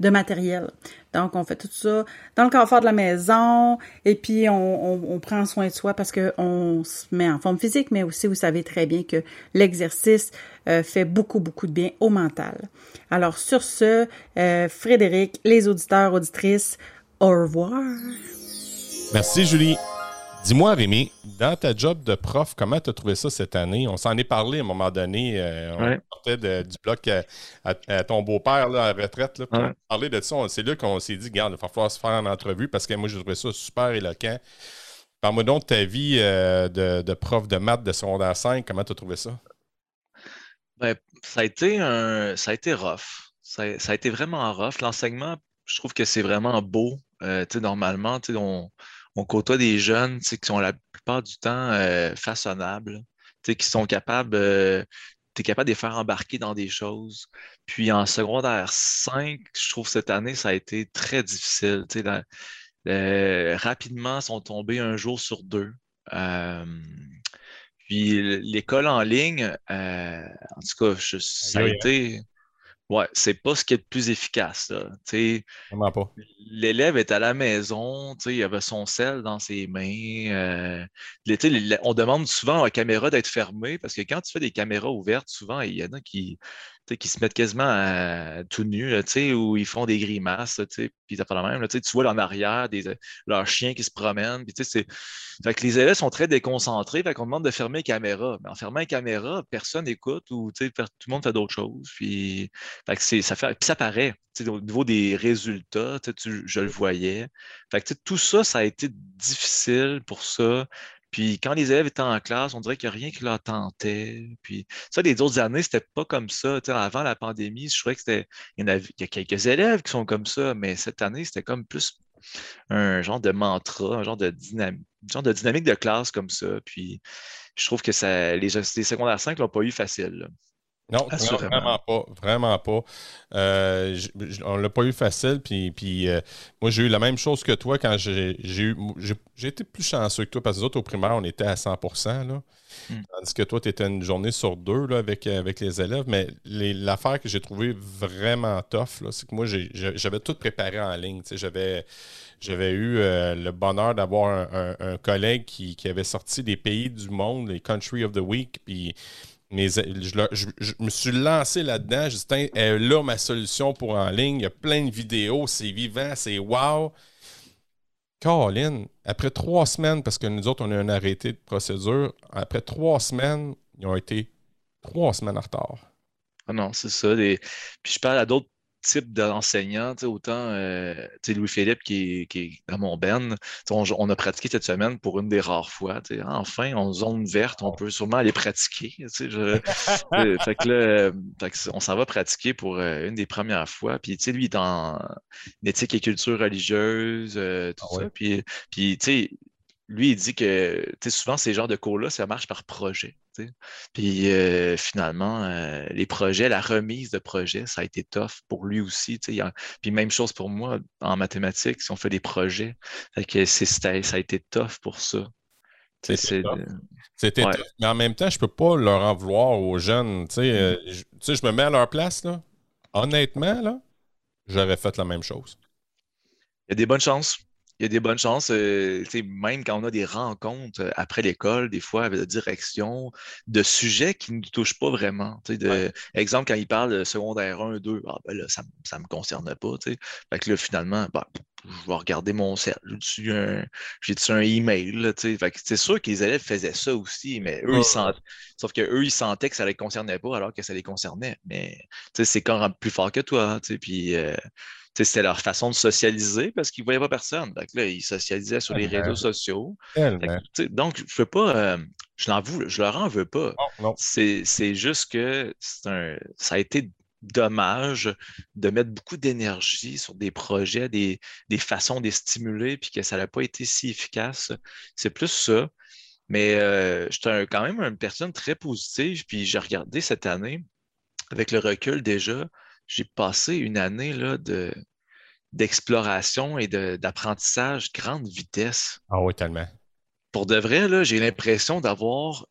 de matériel. Donc, on fait tout ça dans le confort de la maison et puis on, on, prend soin de soi parce que on se met en forme physique, mais aussi, vous savez très bien que l'exercice euh, fait beaucoup, beaucoup de bien au mental. Alors, sur ce, euh, Frédéric, les auditeurs, auditrices, au revoir. Merci, Julie. Dis-moi, Rémi, dans ta job de prof, comment tu as trouvé ça cette année? On s'en est parlé à un moment donné. euh, on Ouais. sortait de- du bloc à, à- à ton beau-père à la retraite. Là, Ouais. on parlait de ça. C'est là qu'on s'est dit, garde, il va falloir se faire en entrevue parce que moi, j'ai trouvé ça super éloquent. Parle-moi donc de ta vie euh, de, de prof de maths de secondaire 5. Comment tu as trouvé ça? Ben, ça a été un, ça a été rough. Ça a, ça a été vraiment rough. L'enseignement, je trouve que c'est vraiment beau. Euh, normalement, on, on côtoie des jeunes qui sont la plupart du temps euh, façonnables, qui sont capables, euh, tu es capable de les faire embarquer dans des choses. Puis en secondaire 5, je trouve cette année, ça a été très difficile. euh, rapidement, ils sont tombés un jour sur deux. Puis l'école en ligne, en tout cas, je- ça a aïe, été. Ouais, c'est pas ce qui est le plus efficace. Vraiment pas. L'élève est à la maison, il avait son sel dans ses mains. euh, les- on demande souvent à la caméra d'être fermée parce que quand tu fais des caméras ouvertes, souvent, il y en a qui, qui se mettent quasiment à- tout nus, ou ils font des grimaces, puis fait la même. tu vois en arrière des, leurs chiens qui se promènent. Fait que les élèves sont très déconcentrés, fait qu'on demande de fermer les caméras. Mais en fermant les caméras, personne n'écoute ou tout le monde fait d'autres choses. Puis, fait que ça fait, ça paraît. Au niveau des résultats, je le voyais. Fait que, tout ça, ça a été difficile pour ça. Puis quand les élèves étaient en classe, on dirait qu'il n'y a rien qui leur tentait. Puis ça, les autres années, c'était pas comme ça. Tu sais, avant la pandémie, je trouvais que c'était. Il y, avait- a quelques élèves qui sont comme ça, mais cette année, c'était comme plus un genre de mantra, un genre de, dynam- genre de dynamique de classe comme ça. Puis je trouve que ça, les, secondaires 5 l'ont pas eu facile. Non, non, Assurément. vraiment pas. Vraiment pas. Euh, on l'a pas eu facile. Puis, puis euh, moi, j'ai eu la même chose que toi quand j'ai eu. J'ai été plus chanceux que toi parce que nous autres, au primaire, on était à 100 là. Mm. Tandis que toi, tu étais une journée sur deux là, avec, avec les élèves. Mais l'affaire que j'ai trouvée vraiment tough, c'est que moi, j'avais tout préparé en ligne. J'avais. J'avais eu euh, le bonheur d'avoir un, un- un collègue qui, qui avait sorti des pays du monde, les Country of the Week, puis mes- je, me suis lancé là-dedans. Est là ma solution pour en ligne. Il y a plein de vidéos, c'est vivant, c'est wow. Caroline, après trois semaines, parce que nous autres, on a un arrêté de procédure, après trois semaines, ils ont été trois semaines en retard. Ah non, c'est ça. Puis je parle à d'autres types d'enseignants, autant euh, tu sais, Louis-Philippe qui est, qui est dans mon ben, on, on a pratiqué cette semaine pour une des rares fois. Enfin, en zone verte, on peut sûrement aller pratiquer. tu sais, je- euh, fait que là, euh, fait que on s'en va pratiquer pour euh, une des premières fois. Puis, tu sais, lui, il est en éthique et culture religieuse, euh, tout Ah ouais? ça. Puis, puis tu sais, lui, il dit que tu sais, souvent, ces genres de cours-là, ça marche par projet. Puis euh, finalement, euh, les projets, la remise de projets, ça a été tough pour lui aussi. Puis même chose pour moi en mathématiques, si on fait des projets, fait que ça a été tough pour ça. C'était tough. C'était Ouais. tough. Mais en même temps, je peux pas leur en vouloir aux jeunes. Tu sais, euh, je, je me mets à leur place, là. Honnêtement, là, j'aurais fait la même chose. Il y a des bonnes chances. Il y a des bonnes chances. euh, même quand on a des rencontres après l'école, des fois avec la direction, de sujets qui ne nous touchent pas vraiment. de, Exemple, quand ils parlent de secondaire 1, 2, ah, ben là, ça ne me concerne pas. Fait que là, finalement, ben, je vais regarder mon cell. J'ai-tu un, email? Là, tu sais. fait que c'est sûr que les élèves faisaient ça aussi, mais eux, ils sentaient, sauf qu'eux, ils sentaient que ça ne les concernait pas alors que ça les concernait. Mais c'est quand même plus fort que toi. Puis, euh, c'était leur façon de socialiser parce qu'ils ne voyaient pas personne. Que là, ils socialisaient sur les réseaux sociaux. Que, donc, je veux pas, euh, je l'en veux, je leur en veux pas. C'est c'est juste que c'est un, ça a été dommage de mettre beaucoup d'énergie sur des projets, des, des façons de les stimuler, puis que ça n'a pas été si efficace. C'est plus ça. Mais euh, j'étais quand même une personne très positive, puis j'ai regardé cette année, avec le recul déjà, j'ai passé une année là, de, d'exploration et de- d'apprentissage grande vitesse Ah oui, tellement. pour de vrai, là, j'ai l'impression d'avoir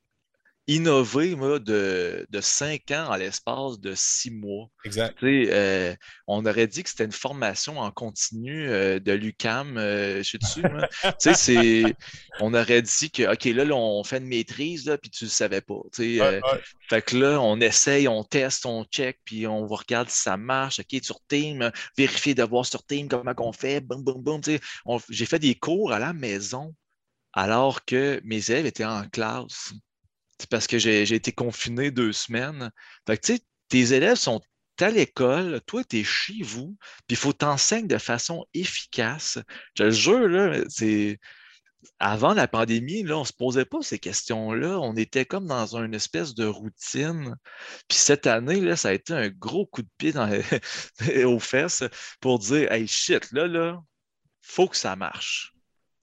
innové moi, de, de cinq ans à l'espace de six mois. Exact. Euh, on aurait dit que c'était une formation en continu euh, de l'UCAM, euh, je suis dessus. c'est, on aurait dit que, OK, là, là, on fait une maîtrise, là, puis tu ne le savais pas. Ouais, euh, ouais. fait que là, on essaye, on teste, on check, puis on va regarder si ça marche. OK, sur Team, vérifier de voir sur Team comment on fait, boum, boum, boum. J'ai fait des cours à la maison alors que mes élèves étaient en classe. C'est parce que j'ai été confiné deux semaines. Fait que, tes élèves sont à l'école, toi, tu es chez vous, puis il faut t'enseigner de façon efficace. Je te jure, là, c'est. Avant la pandémie, là, on ne se posait pas ces questions-là. On était comme dans une espèce de routine. Puis cette année, là, ça a été un gros coup de pied dans les- aux fesses pour dire Hey shit, là, là, faut que ça marche.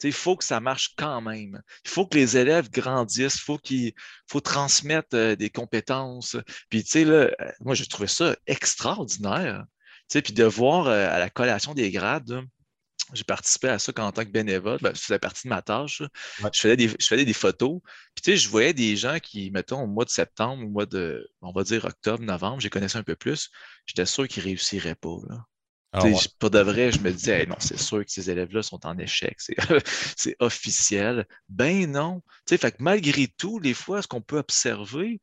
Il faut que ça marche quand même. Il faut que les élèves grandissent, il faut qu'ils faut transmettre euh, des compétences. Puis, tu sais, là, euh, moi, j'ai trouvé ça extraordinaire. Tu sais, puis de voir euh, à la collation des grades, là, j'ai participé à ça en tant que bénévole. Ben, ça faisait partie de ma tâche. Ouais. Je, faisais des, je faisais des photos. Puis, tu sais, je voyais des gens qui, mettons, au mois de septembre, au mois de, on va dire octobre, novembre, les connaissais un peu plus. J'étais sûr qu'ils ne réussiraient pas. Là. Ah ouais. Pour de vrai, je me disais, Hey, non, c'est sûr que ces élèves-là sont en échec. C'est officiel. Ben non. Tu sais, fait que malgré tout, les fois, ce qu'on peut observer,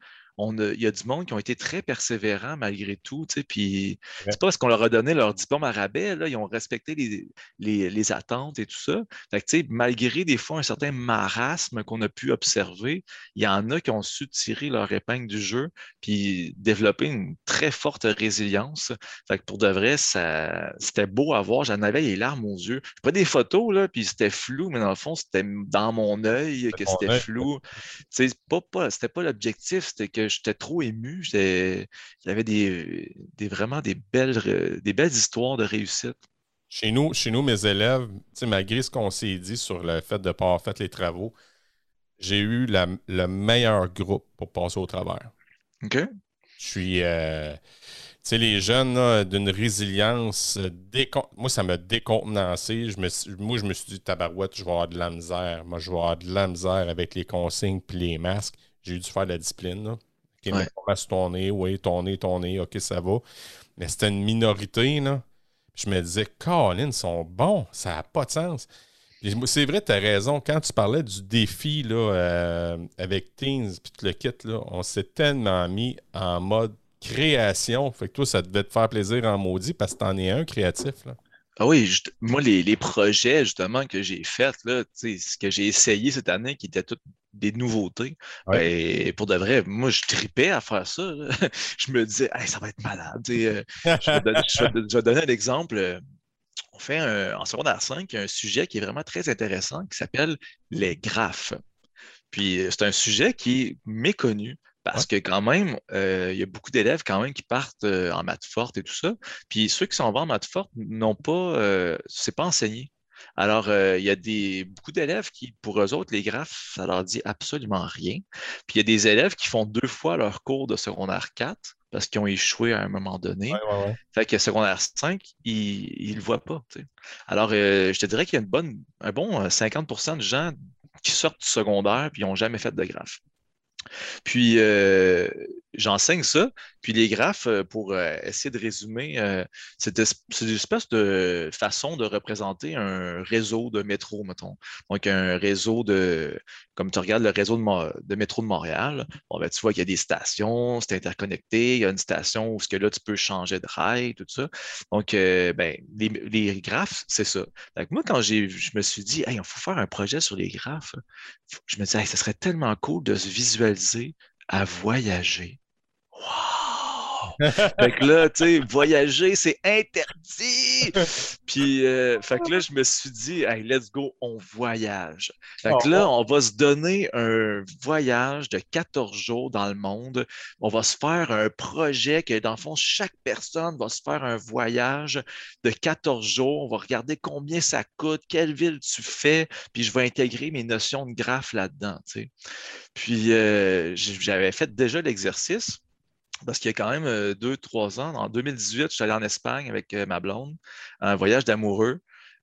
il y a du monde qui ont été très persévérants malgré tout. Puis Ouais. c'est pas parce qu'on leur a donné leur diplôme à rabais, là, ils ont respecté les, les- les attentes et tout ça. Fait que, tu sais, malgré des fois un certain marasme qu'on a pu observer, il y en a qui ont su tirer leur épingle du jeu puis développer une très forte résilience. Fait que pour de vrai, ça, c'était beau à voir. J'en avais les larmes aux yeux. Je prenais des photos, là, puis c'était flou, mais dans le fond, c'était dans mon œil que c'était flou. Sais, pas, pas, c'était pas l'objectif, c'était que j'étais trop ému. Il avait des, des- vraiment des belles, des belles histoires de réussite. Chez nous, chez nous, mes élèves, malgré ce qu'on s'est dit sur le fait de ne pas avoir fait les travaux, j'ai eu la- le meilleur groupe pour passer au travers. OK? Je suis. euh, tu sais, les jeunes, d'une résilience. euh, décon- Moi, ça m'a décontenancé. Je me suis- Moi, je me suis dit, tabarouette, je vais avoir de la misère. Moi, je vais avoir de la misère avec les consignes puis les masques. J'ai dû faire de la discipline. Là. OK, Ouais. masque sur ton nez. Oui, ton nez, ton nez. OK, ça va. Mais c'était une minorité. Là. Je me disais, Colin, ils sont bons. Ça n'a pas de sens. C'est vrai, tu as raison. Quand tu parlais du défi là, euh, avec Teens puis le kit, là, on s'est tellement mis en mode création. Fait que toi, ça devait te faire plaisir en maudit parce que t'en es un créatif. Là. Ah oui, moi, les, les projets justement que j'ai faits, là, tu sais, ce que j'ai essayé cette année, qui étaient toutes des nouveautés, ben, pour de vrai, moi, je tripais à faire ça. là. Je me disais, Hey, ça va être malade. euh, je, vais donner, je vais- je vais donner un exemple. euh, On fait un- en secondaire 5 un sujet qui est vraiment très intéressant qui s'appelle les graphes. Puis euh, c'est un sujet qui est méconnu parce que quand même, euh, il y a beaucoup d'élèves quand même qui partent euh, en maths forte et tout ça. Puis ceux qui s'en vont en maths forte n'ont pas, c'est pas enseigné. Alors, euh, il y a des, beaucoup d'élèves qui, pour eux autres, les graphes, ça leur dit absolument rien. Puis il y a des élèves qui font deux fois leur cours de secondaire 4 parce qu'ils ont échoué à un moment donné. Ouais, ouais, ouais. Fait que secondaire 5, ils ne le voient pas. Alors, euh, je te dirais qu'il y a une bonne, un bon euh, 50% de gens qui sortent du secondaire et n'ont jamais fait de graphes. Puis, euh, j'enseigne ça. Puis, les graphes, euh, pour euh, essayer de résumer, c'est es- c'est une espèce de façon de représenter un réseau de métro, mettons. Donc, un réseau de, comme tu regardes le réseau de, métro de Montréal, ben, tu vois qu'il y a des stations, c'est interconnecté. Il y a une station où ce que là, tu peux changer de rail, tout ça. Donc, ben, les, graphes, c'est ça. Que moi, quand je me suis dit, hey, il faut faire un projet sur les graphes, je me disais, hey, ce serait tellement cool de se visualiser à voyager. Fait que là, tu sais, voyager, c'est interdit! Puis, euh, fait que là, je me suis dit, hey, let's go, on voyage. Fait que là, on va se donner un voyage de 14 jours dans le monde. On va se faire un projet que, dans le fond, chaque personne va se faire un voyage de 14 jours. On va regarder combien ça coûte, quelle ville tu fais, puis je vais intégrer mes notions de graphe là-dedans, tu sais. Puis, euh, j'avais fait déjà l'exercice. Parce qu'il y a quand même deux, trois ans, en 2018, je suis allé en Espagne avec ma blonde, un voyage d'amoureux,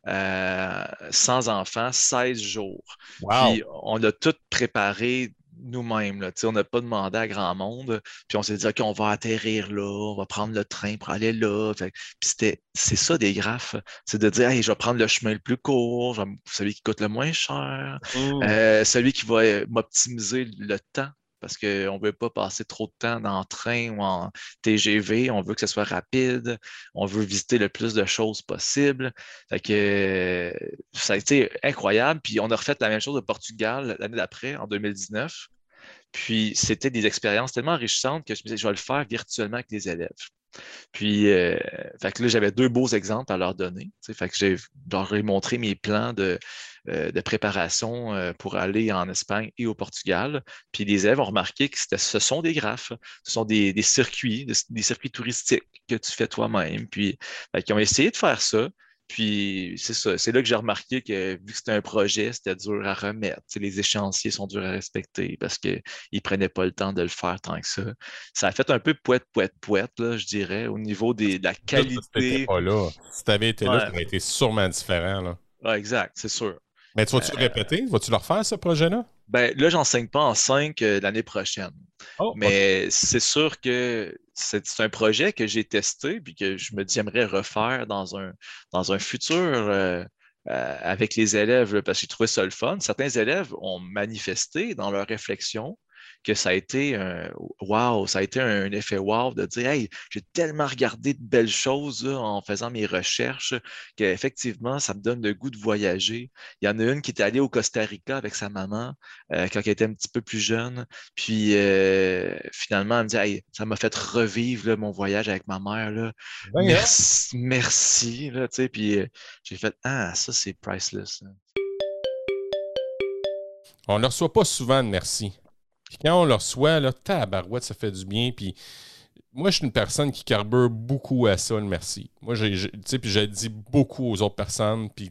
euh, sans enfants, 16 jours. Wow. Puis on a tout préparé nous-mêmes. On n'a pas demandé à grand monde. Puis on s'est dit, OK, on va atterrir là, on va prendre le train pour aller là. Fait Puis c'est ça des graphes. C'est de dire, hey, je vais prendre le chemin le plus court, vais- celui qui coûte le moins cher, euh, celui qui va m'optimiser le temps parce qu'on ne veut pas passer trop de temps dans le train ou en TGV. On veut que ce soit rapide. On veut visiter le plus de choses possible. Fait que ça a été incroyable. Puis on a refait la même chose au Portugal l'année d'après, en 2019. Puis c'était des expériences tellement enrichissantes que je me disais, je vais le faire virtuellement avec les élèves. Puis, euh, là, j'avais deux beaux exemples à leur donner. Fait que j'ai leur ai montré mes plans de, de préparation euh, pour aller en Espagne et au Portugal. Puis les élèves ont remarqué que ce sont des graphes, ce sont des, circuits, des, circuits touristiques que tu fais toi-même. Puis, ils ont essayé de faire ça. Puis c'est ça, c'est là que j'ai remarqué que vu que c'était un projet, c'était dur à remettre. les échéanciers sont durs à respecter parce qu'ils ne prenaient pas le temps de le faire tant que ça. Ça a fait un peu poète, poète, poète, là, je dirais, au niveau des, de la qualité. Si pas là. Si tu avais été là, ça aurait été sûrement différent. Là. Ouais, exact, c'est sûr. Mais tu vas-tu le euh, répéter? Vas-tu le refaire, ce projet-là? Ben, là, j'enseigne pas en 5 euh, l'année prochaine. Oh, Mais c'est sûr que c'est un projet que j'ai testé puis que je me dis j'aimerais refaire dans un, dans un futur euh, avec les élèves parce que j'ai trouvé ça le fun. Certains élèves ont manifesté dans leur réflexion que ça a été un wow, ça a été un effet wow de dire Hey, j'ai tellement regardé de belles choses en faisant mes recherches qu'effectivement, ça me donne le goût de voyager. Il y en a une qui était allée au Costa Rica avec sa maman euh, quand elle était un petit peu plus jeune. Puis euh, finalement, elle me dit hey, ça m'a fait revivre mon voyage avec ma mère. Là. Hein? merci, merci. Là, puis euh, j'ai fait Ah, ça, c'est priceless. On ne reçoit pas souvent de merci. Puis quand on le reçoit, là, tabarouette, ça fait du bien. Puis moi, je suis une personne qui carbure beaucoup à ça, le merci. Moi, j'ai, puis je dis beaucoup aux autres personnes. Puis,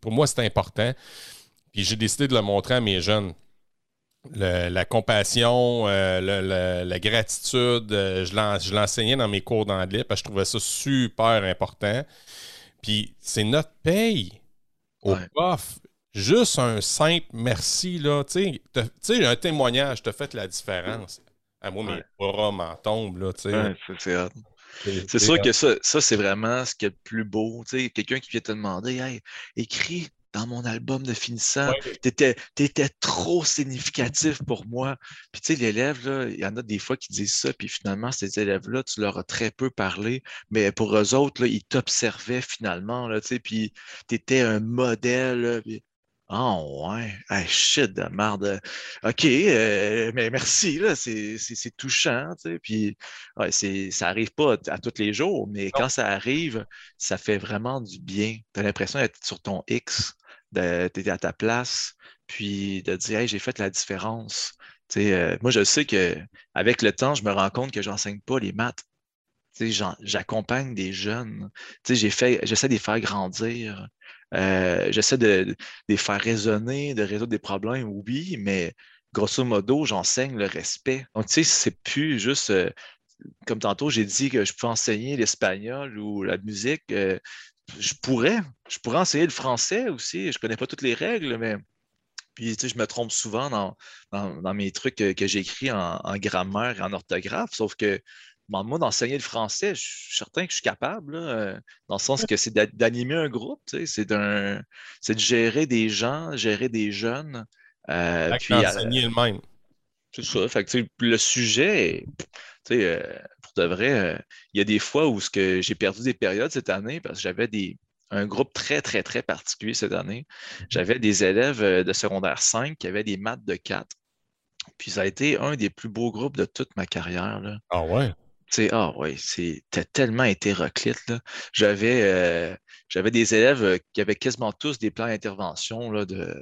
pour moi, c'est important. Puis j'ai décidé de le montrer à mes jeunes. la compassion, euh, la gratitude, euh, je l'enseignais dans mes cours d'anglais parce que je trouvais ça super important. Puis c'est notre paye au prof juste un simple merci, là, tu sais, un témoignage te fait la différence. À moi, mes bras m'en tombent, là, tu sais. c'est sûr que ça, ça c'est vraiment ce qui est le plus beau. Tu sais, quelqu'un qui vient te demander, hey, écris dans mon album de finissant, tu étais, trop significatif pour moi. Puis tu sais, l'élève, il y en a des fois qui disent ça, puis finalement, ces élèves-là, tu leur as très peu parlé, mais pour eux autres, là, ils t'observaient finalement, là, tu sais, puis tu étais un modèle. Ah ouais, shit de merde. OK, euh, mais merci, là, c'est touchant, tu sais. Puis, ouais, ça arrive pas à tous les jours, mais quand ça arrive, ça fait vraiment du bien. Tu as l'impression d'être sur ton X, d'être à ta place, puis de dire, hey, j'ai fait la différence. Tu sais, euh, moi, je sais qu'avec le temps, je me rends compte que j'enseigne pas les maths. J'accompagne des jeunes. J'essaie de les faire grandir. Euh, j'essaie de, les faire raisonner, de résoudre des problèmes, oui, mais grosso modo, j'enseigne le respect. Donc, tu sais, c'est plus juste, euh, comme tantôt, j'ai dit que je peux enseigner l'espagnol ou la musique. Euh, je pourrais. Je pourrais enseigner le français aussi. Je ne connais pas toutes les règles, mais puis, tu sais, je me trompe souvent dans, mes trucs que, j'écris en, en, grammaire et en orthographe, sauf que moi d'enseigner le français, je suis certain que je suis capable, euh, dans le sens que c'est d'animer un groupe, c'est de gérer des gens, gérer des jeunes. Euh, puis enseigner le même. C'est ça. Fait le sujet, euh, pour de vrai, il y a des fois où j'ai perdu des périodes cette année parce que j'avais des, un groupe très, très, très particulier cette année. J'avais des élèves de secondaire 5 qui avaient des maths de 4. Puis ça a été un des plus beaux groupes de toute ma carrière. Là. Ah ouais? Ah oui, c'était tellement hétéroclite. J'avais, euh, j'avais des élèves euh, qui avaient quasiment tous des plans d'intervention là, de,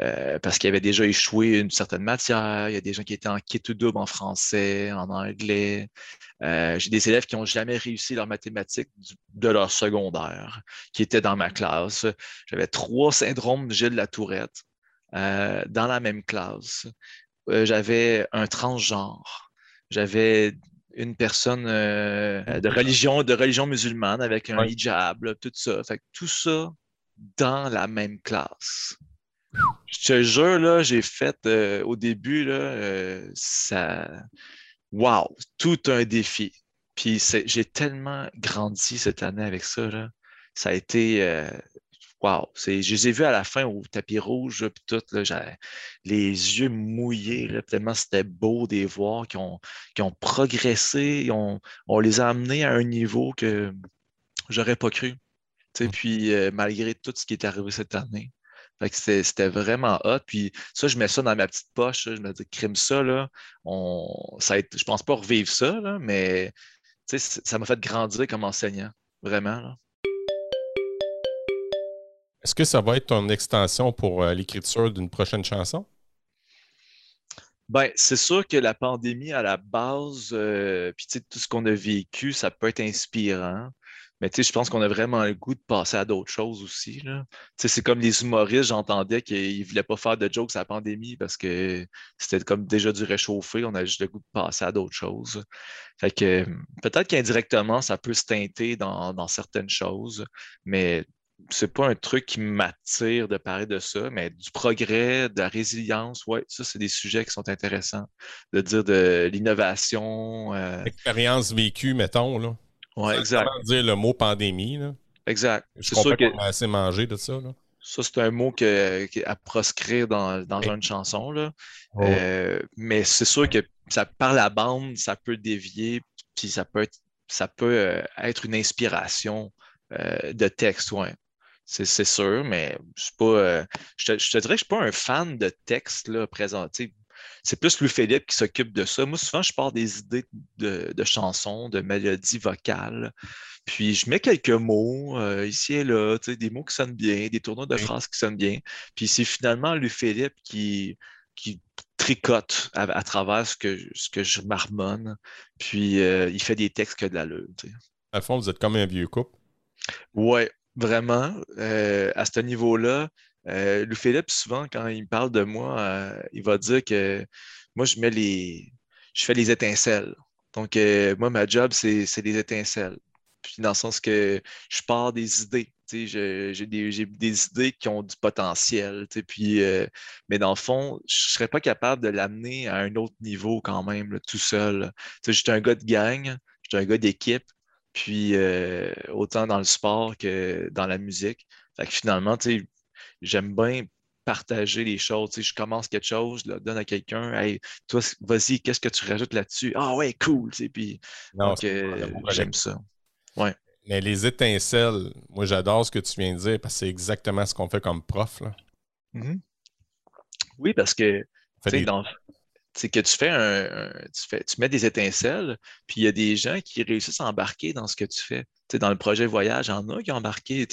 euh, parce qu'ils avaient déjà échoué une certaine matière. Il y a des gens qui étaient en kit double en français, en anglais. j'ai des élèves qui n'ont jamais réussi leur mathématiques de leur secondaire, qui étaient dans ma classe. J'avais trois syndromes de Gilles Latourette dans la même classe. j'avais un transgenre. J'avais une personne euh, de religion de religion musulmane avec un hijab, tout ça. Fait tout ça dans la même classe. Je te jure, là, j'ai fait euh, au début, là, euh, ça. Wow! Tout un défi. Puis j'ai tellement grandi cette année avec ça. Là. Ça a été wow, c'est, je les ai vus à la fin au tapis rouge, puis tout, là, j'avais les yeux mouillés, là, tellement c'était beau de les voir, qui ont, qui ont progressé, on, on les a amenés à un niveau que j'aurais pas cru. Sais, Puis euh, malgré tout ce qui est arrivé cette année. Fait que c'était c'était vraiment hot. Puis ça, je mets ça dans ma petite poche. là. Je me dis, crime ça, là. On, ça a été- je pense pas revivre ça, là, mais ça m'a fait grandir comme enseignant. Vraiment. Là. Est-ce que ça va être ton extension pour euh, l'écriture d'une prochaine chanson? Ben, c'est sûr que la pandémie à la base, euh, puis tout ce qu'on a vécu, ça peut être inspirant. Mais je pense qu'on a vraiment le goût de passer à d'autres choses aussi. C'est comme les humoristes, j'entendais qu'ils ne voulaient pas faire de jokes à la pandémie parce que c'était comme déjà du réchauffé, on a juste le goût de passer à d'autres choses. Fait que peut-être qu'indirectement, ça peut se teinter dans certaines choses, mais c'est pas un truc qui m'attire de parler de ça, mais du progrès, de la résilience, ouais, ça, c'est des sujets qui sont intéressants. De dire de l'innovation. euh, Expérience vécue, mettons, là. ouais, exact. vraiment dire le mot pandémie, là. Exact. C'est sûr qu'on a assez mangé de ça, là. ça, c'est un mot que, que- à proscrire dans, dans une chanson, là. Oh. Euh, mais c'est sûr que ça, par la bande, ça peut dévier, puis ça peut être, ça peut euh, être une inspiration euh, de texte, ouais. C'est sûr, mais je suis pas. euh, je, te, je te dirais que je suis pas un fan de texte là, présenté. C'est plus Louis Philippe qui s'occupe de ça. Moi, souvent, je pars des idées de, de chansons, de mélodies vocales. Puis je mets quelques mots euh, ici et là, des mots qui sonnent bien, des tournures de phrases qui sonnent bien. Puis c'est finalement Louis Philippe qui, qui tricote à, à travers ce que, ce que je marmonne. Puis euh, il fait des textes que de l'allure. tu sais. À fond, vous êtes comme un vieux couple? Ouais, vraiment. euh, à ce niveau-là, euh, Louis Philippe, souvent, quand il me parle de moi, euh, il va dire que moi, je mets les. Je fais les étincelles. Donc, moi, ma job, c'est les étincelles. Puis, dans le sens que je pars des idées. Je- J'ai des, idées qui ont du potentiel. Puis, mais dans le fond, je ne serais pas capable de l'amener à un autre niveau quand même, tout seul. Sais, J'étais un gars de gang, j'étais un gars d'équipe. Puis euh, autant dans le sport que dans la musique. Fait que finalement, tu sais, j'aime bien partager les choses. Tu sais, je commence quelque chose, je le donne à quelqu'un. Hey, toi, vas-y, qu'est-ce que tu rajoutes là-dessus? Ah ouais, cool. tu sais, Puis Non, donc, euh, j'aime ça. Mais les étincelles, moi, j'adore ce que tu viens de dire parce que c'est exactement ce qu'on fait comme prof, là. Mhm. Oui, parce que des- dans- c'est que tu fais un, tu fais, tu mets des étincelles, puis il y a des gens qui réussissent à embarquer dans ce que tu fais. Dans le projet voyage, il y en a qui ont embarqué.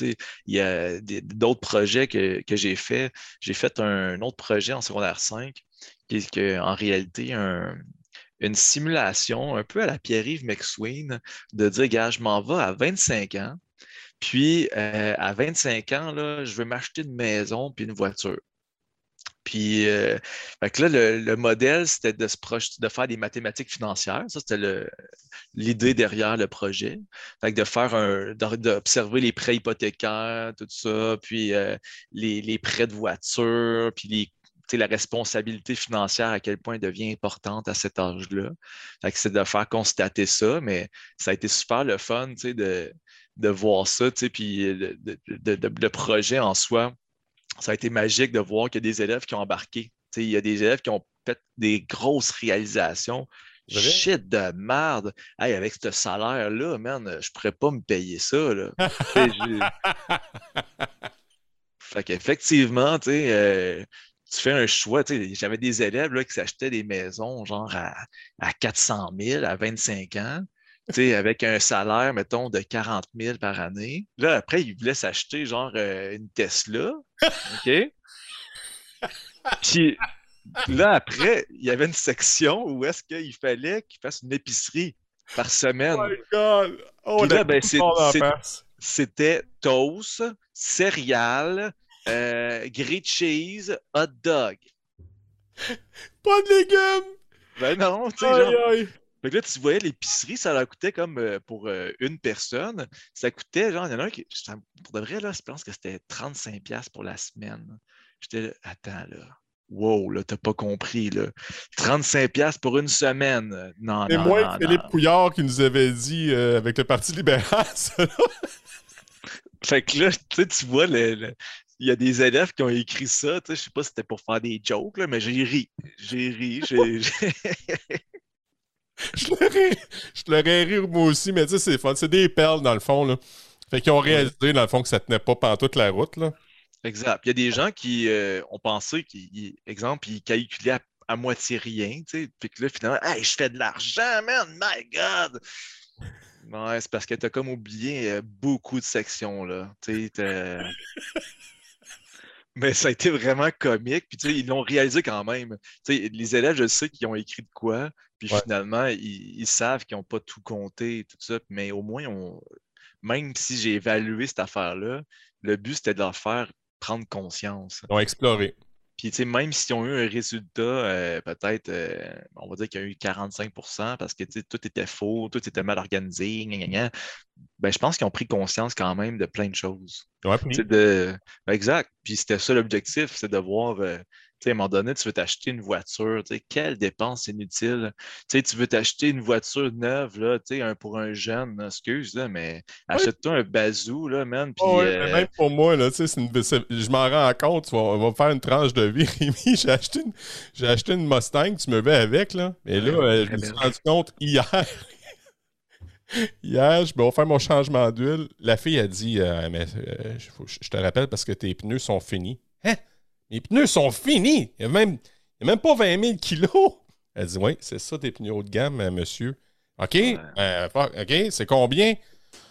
Il y a d'autres projets que, que j'ai fait. J'ai fait un, autre projet en secondaire 5, qui est que, en réalité un- une simulation un peu à la Pierre-Yves McSween de dire, gars, je m'en vais à 25 ans, puis euh, à 25 ans, là, je veux m'acheter une maison puis une voiture. Puis, euh, là, le, le modèle, c'était de, de faire des mathématiques financières. Ça, c'était l'idée derrière le projet. Fait de faire un, d'observer les prêts hypothécaires, tout ça, puis euh, les, prêts de voiture, puis la responsabilité financière, à quel point elle devient importante à cet âge-là. C'est de faire constater ça, mais ça a été super le fun, de, de voir ça, puis de- le projet en soi ça a été magique de voir qu'il y a des élèves qui ont embarqué. Il y a des élèves qui ont fait des grosses réalisations. Vrai? Shit de merde. Hey, avec ce salaire-là, man, je pourrais pas me payer ça. Là. Fait qu'effectivement, tu sais, euh, tu fais un choix. J'avais des élèves là, qui s'achetaient des maisons genre à, à 400 000 à 25 ans. Avec un salaire, mettons, de 40 000 par année. Là, après, ils voulaient s'acheter genre euh, une Tesla. OK? Puis là, après, il y avait une section où est-ce qu'il fallait qu'ils fassent une épicerie par semaine. Oh my God! Oh, là, ben. C'était toast, céréales, euh, grilled cheese, hot dog. Pas de légumes! Ben non, tu sais, Aïe, genre. aïe. Fait que là, tu voyais l'épicerie, ça leur coûtait comme euh, pour euh, une personne. Ça coûtait, genre, il y en a un qui. Pour de vrai, là, je pense que c'était 35$ pour la semaine. J'étais là, attends, là. Wow, là, t'as pas compris, là. 35$ pour une semaine. Non, C'est non, moi non, Philippe non. Couillard qui nous avait dit euh, avec le Parti libéral, ça. Fait que là, tu sais, tu vois, le, le- il y a des élèves qui ont écrit ça, tu sais, je sais pas si c'était pour faire des jokes, là, mais j'ai ri. J'ai ri. j'ai- j'ai- Je l'aurais je l'aurais ri moi aussi, mais tu sais, c'est fun. C'est des perles dans le fond, là. Fait qu'ils ont réalisé, dans le fond, que ça tenait pas pendant toute la route, là. Exact. Il y a des gens qui euh, ont pensé qu'ils, exemple, ils calculaient à, à moitié rien, tu sais, puis que là, finalement, hey, je fais de l'argent, man, my God! Ouais, c'est parce que tu as comme oublié euh, beaucoup de sections, là. Tu sais, t'as- Mais ça a été vraiment comique, puis tu sais, ils l'ont réalisé quand même. Tu sais, les élèves, je sais qu'ils ont écrit de quoi, puis Ouais. finalement, ils, ils savent qu'ils n'ont pas tout compté et tout ça, mais au moins, on... même si j'ai évalué cette affaire-là, le but, c'était de leur faire prendre conscience. Ils ont exploré. Puis, tu sais, même s'ils ont eu un résultat, euh, peut-être, euh, on va dire qu'il y a eu 45% parce que tu sais, tout était faux, tout était mal organisé, gna, gna, gna, ben, je pense qu'ils ont pris conscience quand même de plein de choses. De... ben, exact. Puis c'était ça l'objectif, c'est de voir, euh, tu sais, à un moment donné, tu veux t'acheter une voiture, tu sais, quelle dépense inutile. Tu sais, tu veux t'acheter une voiture neuve, là, tu sais, un, pour un jeune, excuse, là, mais achète-toi un bazou, là, man. Oh, ouais, mais euh, même pour moi, là, une- je m'en rends compte, on va me faire une tranche de vie, Rémi. J'ai acheté, une, j'ai acheté une Mustang, tu me vais avec, là. Et là, Ouais, euh, je me suis rendu compte hier. hier, je vais faire mon changement d'huile. La fille a dit euh, Mais euh, je te rappelle parce que tes pneus sont finis. Hein? Mes pneus sont finis Il n'y a, même- il y a même pas 20 000 kilos. Elle dit Oui, c'est ça tes pneus haut de gamme, euh, monsieur. OK, euh, OK, c'est combien?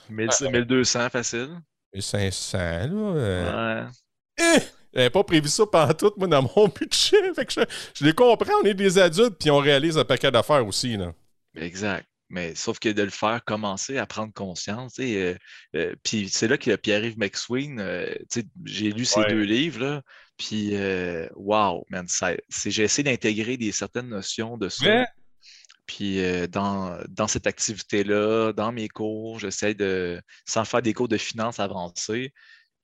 1000 1200 facile. 1500, là. euh. Ouais. Eh! J'avais pas prévu ça pendant tout, moi, dans mon budget. Fait que je, je les comprends, on est des adultes, puis on réalise un paquet d'affaires aussi, là. Exact. Mais sauf que de le faire commencer à prendre conscience, euh, euh, puis c'est là que Pierre-Yves McSween, euh, j'ai lu ses Ouais. deux livres, là, puis euh, wow, man, j'ai essayé d'intégrer des certaines notions de ça. Ouais. Puis euh, dans, dans cette activité-là, dans mes cours, j'essaie de, sans faire des cours de finance avancées,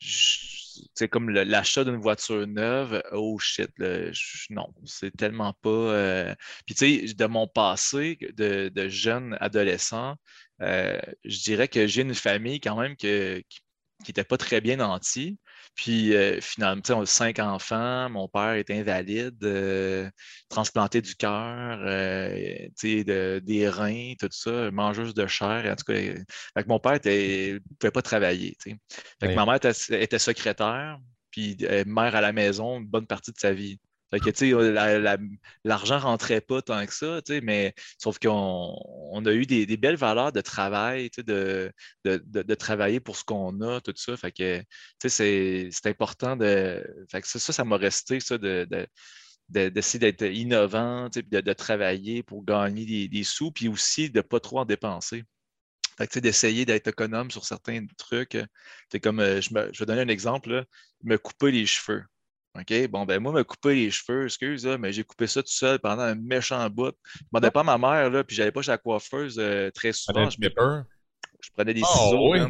c'est comme l'achat d'une voiture neuve, oh shit, là, je- non, c'est tellement pas. euh, Puis tu sais, de mon passé de, de jeune adolescent, euh, je dirais que j'ai une famille quand même que- qui n'était pas très bien nantie. Puis euh, finalement, on a cinq enfants, mon père est invalide, euh, transplanté du cœur, euh, de- des reins, tout ça, mangeuse de chair. En tout cas, fait que mon père ne pouvait pas travailler. Fait que ma mère était, était secrétaire, puis mère à la maison une bonne partie de sa vie. Tu sais, la- la- l'argent rentrait pas tant que ça, tu mais sauf qu'on on a eu des, belles valeurs de travail, de, de, de- travailler pour ce qu'on a, tout ça. Tu c'est important de. Fait que ça, ça, m'a resté, ça, de, de- de- d'essayer d'être innovant, de, de travailler pour gagner des, des sous, puis aussi de ne pas trop en dépenser. D'essayer d'être économe sur certains trucs. Comme, euh, je, me- je vais donner un exemple, là, me couper les cheveux. OK? Bon, ben moi, me couper les cheveux, excuse, là, mais j'ai coupé ça tout seul pendant un méchant bout. Je ne demandais pas à ma mère, là, puis j'allais pas chez la coiffeuse euh, très souvent. Je, pepper. je prenais des Ah, ciseaux. oui.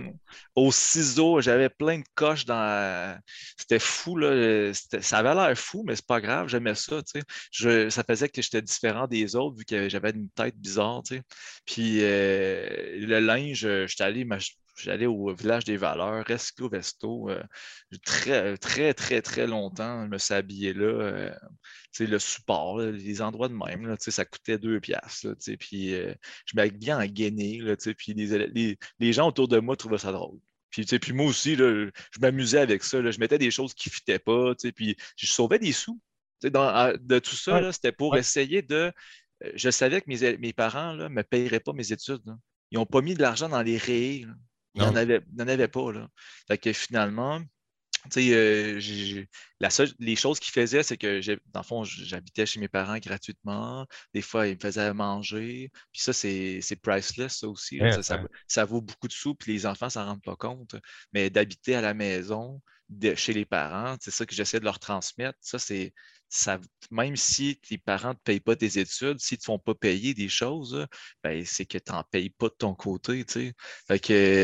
Au ciseau, j'avais plein de coches dans. C'était fou, là. Ça avait l'air fou, mais c'est pas grave, j'aimais ça, tu sais. Je... Ça faisait que j'étais différent des autres, vu que j'avais une tête bizarre, tu sais. Puis euh, le linge, euh, j'étais allé, j'allais au village des valeurs, Resco Vesto, euh, très, très, très, très longtemps, je me suis habillé là. euh, le support, là, les endroits de même, là, ça coûtait deux piastres. là, Puis euh, je m'habillais en gainé, là, tu sais, puis les, les- les gens autour de moi trouvaient ça drôle. Puis, puis moi aussi, là, je m'amusais avec ça. là, je mettais des choses qui ne fitaient pas, puis je sauvais des sous. Dans- de tout ça, Ouais. c'était pour Ouais. essayer de. Je savais que mes, mes parents ne me payeraient pas mes études. là. Ils n'ont pas mis de l'argent dans les rayés. Il n'y en, y en avait pas. Là. Fait que finalement, tu sais, euh, la seule, les choses qu'ils faisaient, c'est que, dans le fond, j'habitais chez mes parents gratuitement. Des fois, ils me faisaient manger. Puis ça, c'est priceless, ça aussi. là. Ouais, Ça, ça- ouais. ça vaut beaucoup de sous, puis les enfants ne s'en rendent pas compte. Mais d'habiter à la maison, de- chez les parents, c'est ça que j'essaie de leur transmettre. Ça, c'est. Même si tes parents ne te payent pas tes études, s'ils ne te font pas payer des choses, ben, c'est que tu n'en payes pas de ton côté.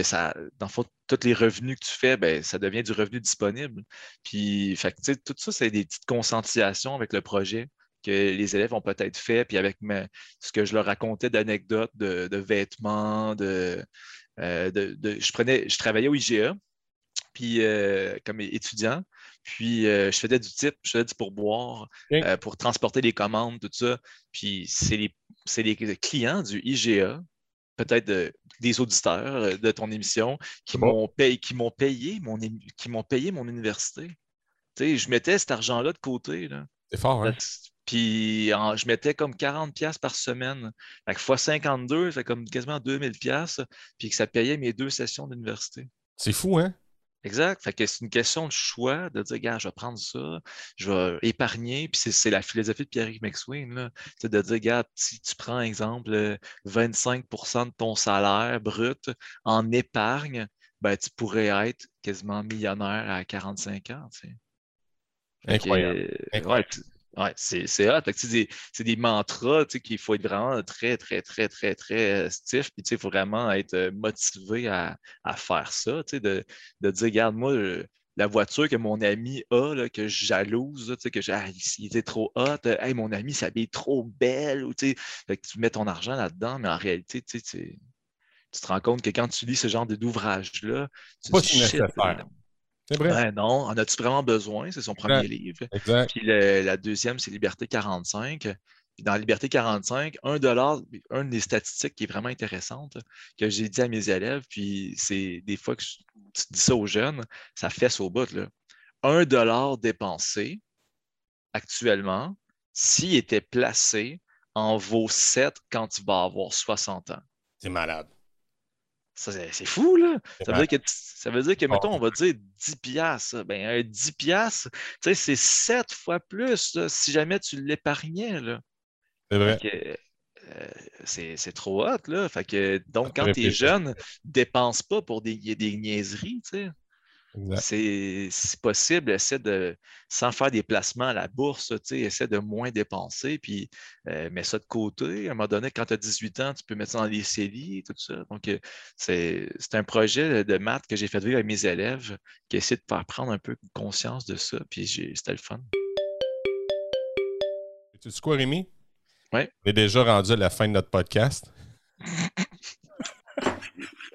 ça, dans le fond, tous les revenus que tu fais, ben, ça devient du revenu disponible. Puis, fait que, tout ça, c'est des petites conscientisations avec le projet que les élèves ont peut-être fait, puis avec ce que je leur racontais d'anecdotes, de, vêtements, de, euh, de- de- je prenais, je travaillais au IGA, puis euh, comme étudiant. Puis euh, je faisais du type, je faisais du pourboire euh, pour transporter les commandes, tout ça. Puis c'est les, c'est les clients du IGA, peut-être de- des auditeurs euh, de ton émission, qui C'est m'ont payé, qui m'ont payé mon, é- qui m'ont payé mon université. Tu sais, je mettais cet argent-là de côté. C'est fort, hein? Puis en- je mettais comme 40$ piastres par semaine. Fait que fois 52, ça fait comme quasiment 2000$, piastres, puis que ça payait mes deux sessions d'université. C'est fou, hein? Exact. Fait que c'est une question de choix, de dire, gars, je vais prendre ça, je vais épargner. Puis c'est- c'est la philosophie de Pierre McSween, là. C'est de dire, gars, si tu prends, exemple, euh, 25% de ton salaire brut en épargne, ben, tu pourrais être quasiment millionnaire à 45 ans. tu sais. Fait que, Incroyable. euh, Incroyable. ouais, ouais, c'est c'est hot. C'est des, c'est des mantras tu sais, qu'il faut être vraiment très, très, très, très, très euh, stiff. Puis tu sais, il faut vraiment être euh, motivé à, à faire ça. tu sais, De, de dire, regarde, moi, euh, la voiture que mon ami a, là, que je jalouse, là, tu sais, que j'ai, ah, il, était trop hot, hey, mon ami s'habille trop belle. Ou, tu sais, fait que tu mets ton argent là-dedans, mais en réalité, tu sais, tu- tu te rends compte que quand tu lis ce genre d'ouvrage-là, tu Pas si nécessaire. Vrai. ben non, en as-tu vraiment besoin? C'est son premier livre. Exact. Puis le- la deuxième, c'est Liberté 45. Puis dans Liberté 45, un dollar, une des statistiques qui est vraiment intéressante, que j'ai dit à mes élèves, puis c'est des fois que je- tu dis ça aux jeunes, ça fesse au bout. Là. Un dollar dépensé actuellement, s'il était placé, en vaut 7 quand tu vas avoir 60 ans. C'est malade. Ça, c'est fou, là. Ça veut, dire que, ça veut dire que, mettons, on va dire 10 piastres. Ben, un 10 piastres, tu sais, c'est 7 fois plus là, si jamais tu l'épargnais, là. C'est vrai. Euh, c'est trop hot, là. Fait que, donc, quand tu es jeune, dépense pas pour des, des niaiseries, tu sais. C'est si possible, essaie de, sans faire des placements à la bourse, tu sais, essaie de moins dépenser, puis euh, mets ça de côté. À un moment donné, quand tu as 18 ans, tu peux mettre ça dans les CELI et tout ça. Donc, euh, c'est c'est un projet de maths que j'ai fait vivre avec mes élèves qui essaie de faire prendre un peu conscience de ça, puis c'était le fun. Tu sais quoi, Rémi? Ouais. On est déjà rendu à la fin de notre podcast.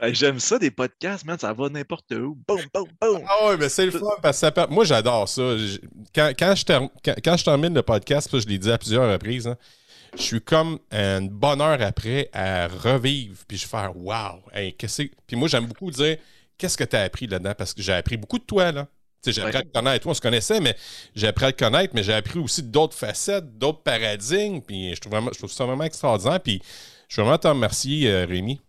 J'aime ça, des podcasts, man, ça va n'importe où. Boum, boum, boum. Ah ouais, mais c'est le fun parce que ça per- Moi, j'adore ça. Quand, quand je term- quand, quand je termine le podcast, ça, je l'ai dit à plusieurs reprises, hein, je suis comme une bonne heure après à revivre, puis je fais Wow! Hey, qu'est-ce que- Puis moi, j'aime beaucoup dire Qu'est-ce que tu as appris là-dedans? Parce que j'ai appris beaucoup de toi, là. Tu sais, j'ai appris Ouais. à te connaître. Toi, on se connaissait, mais j'ai appris à te connaître, mais j'ai appris aussi d'autres facettes, d'autres paradigmes. Puis je trouve, vraiment, je trouve ça vraiment extraordinaire. Puis je veux vraiment te remercier, euh, Rémi.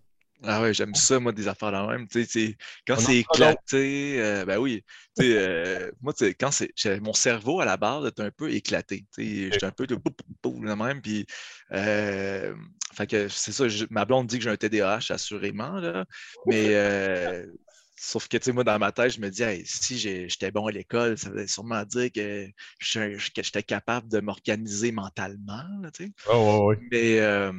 Ah ouais, j'aime ça, moi, des affaires là même. Quand c'est éclaté, euh, ben oui. Euh, moi, tu sais, quand c'est. Mon cerveau, à la base, est un peu éclaté. J'étais un peu de de même. Puis, euh, fait que c'est ça. je- ma blonde dit que j'ai un TDAH, assurément. Là, mais. euh, Sauf que, tu sais, moi, dans ma tête, je me dis, Hey, si j'étais bon à l'école, ça veut sûrement dire que j'étais capable de m'organiser mentalement, là. Oh, ouais, ouais. Mais, euh,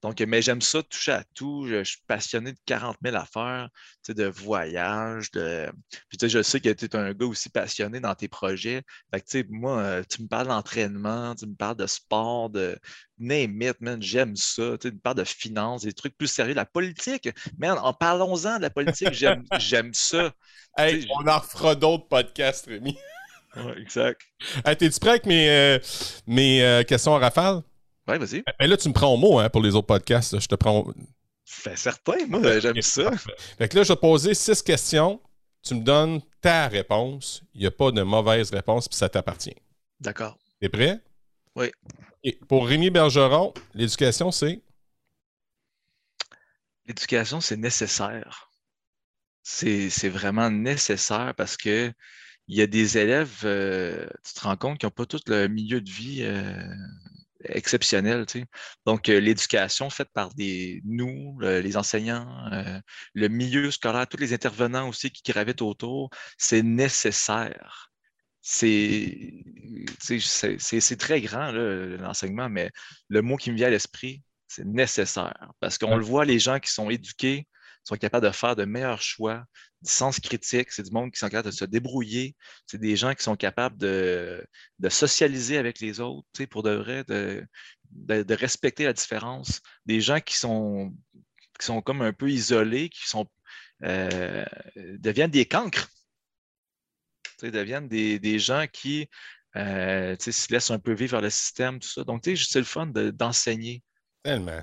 donc, mais j'aime ça, toucher à tout. Je, je suis passionné de 40 000 affaires, tu sais, de voyage. De... Puis, tu sais, je sais que tu es un gars aussi passionné dans tes projets. Fait que, tu sais, moi, euh, tu me parles d'entraînement, tu me parles de sport, de name it, man, j'aime ça. Tu sais, tu me parles de finances, des trucs plus sérieux. La politique, man, en parlons-en de la politique, j'aime j'aime ça. Hey, on en refera d'autres podcasts, Rémi. Ouais, exact. Hey, T'es-tu prêt avec mes, euh, mes euh, questions en rafale? Ouais, vas-y. Ben là, tu me prends au mot hein, pour les autres podcasts. là. Je te prends. au- Fait certain, moi, j'aime ça. Fait que là, je vais te poser six questions. Tu me donnes ta réponse. Il n'y a pas de mauvaise réponse, puis ça t'appartient. D'accord. T'es prêt? Oui. Et pour Rémi Bergeron, l'éducation, c'est? L'éducation, c'est nécessaire. C'est c'est vraiment nécessaire parce que il y a des élèves, euh, tu te rends compte qu'ils n'ont pas tout le milieu de vie euh, exceptionnel. tu sais. Donc, euh, l'éducation faite par des, nous, le- les enseignants, euh, le milieu scolaire, tous les intervenants aussi qui gravitent autour, c'est nécessaire. C'est tu sais, c'est- c'est- c'est très grand, l'enseignement, mais le mot qui me vient à l'esprit, c'est nécessaire. Parce qu'on Ouais. le voit, les gens qui sont éduqués sont capables de faire de meilleurs choix, du sens critique, c'est du monde qui sont capables de se débrouiller, c'est des gens qui sont capables de, de socialiser avec les autres, pour de vrai, de, de, respecter la différence. Des gens qui sont, qui sont comme un peu isolés, qui sont, euh, deviennent des cancres. deviennent des, des gens qui euh, se laissent un peu vivre le système, tout ça. Donc, c'est le fun de- d'enseigner. Tellement.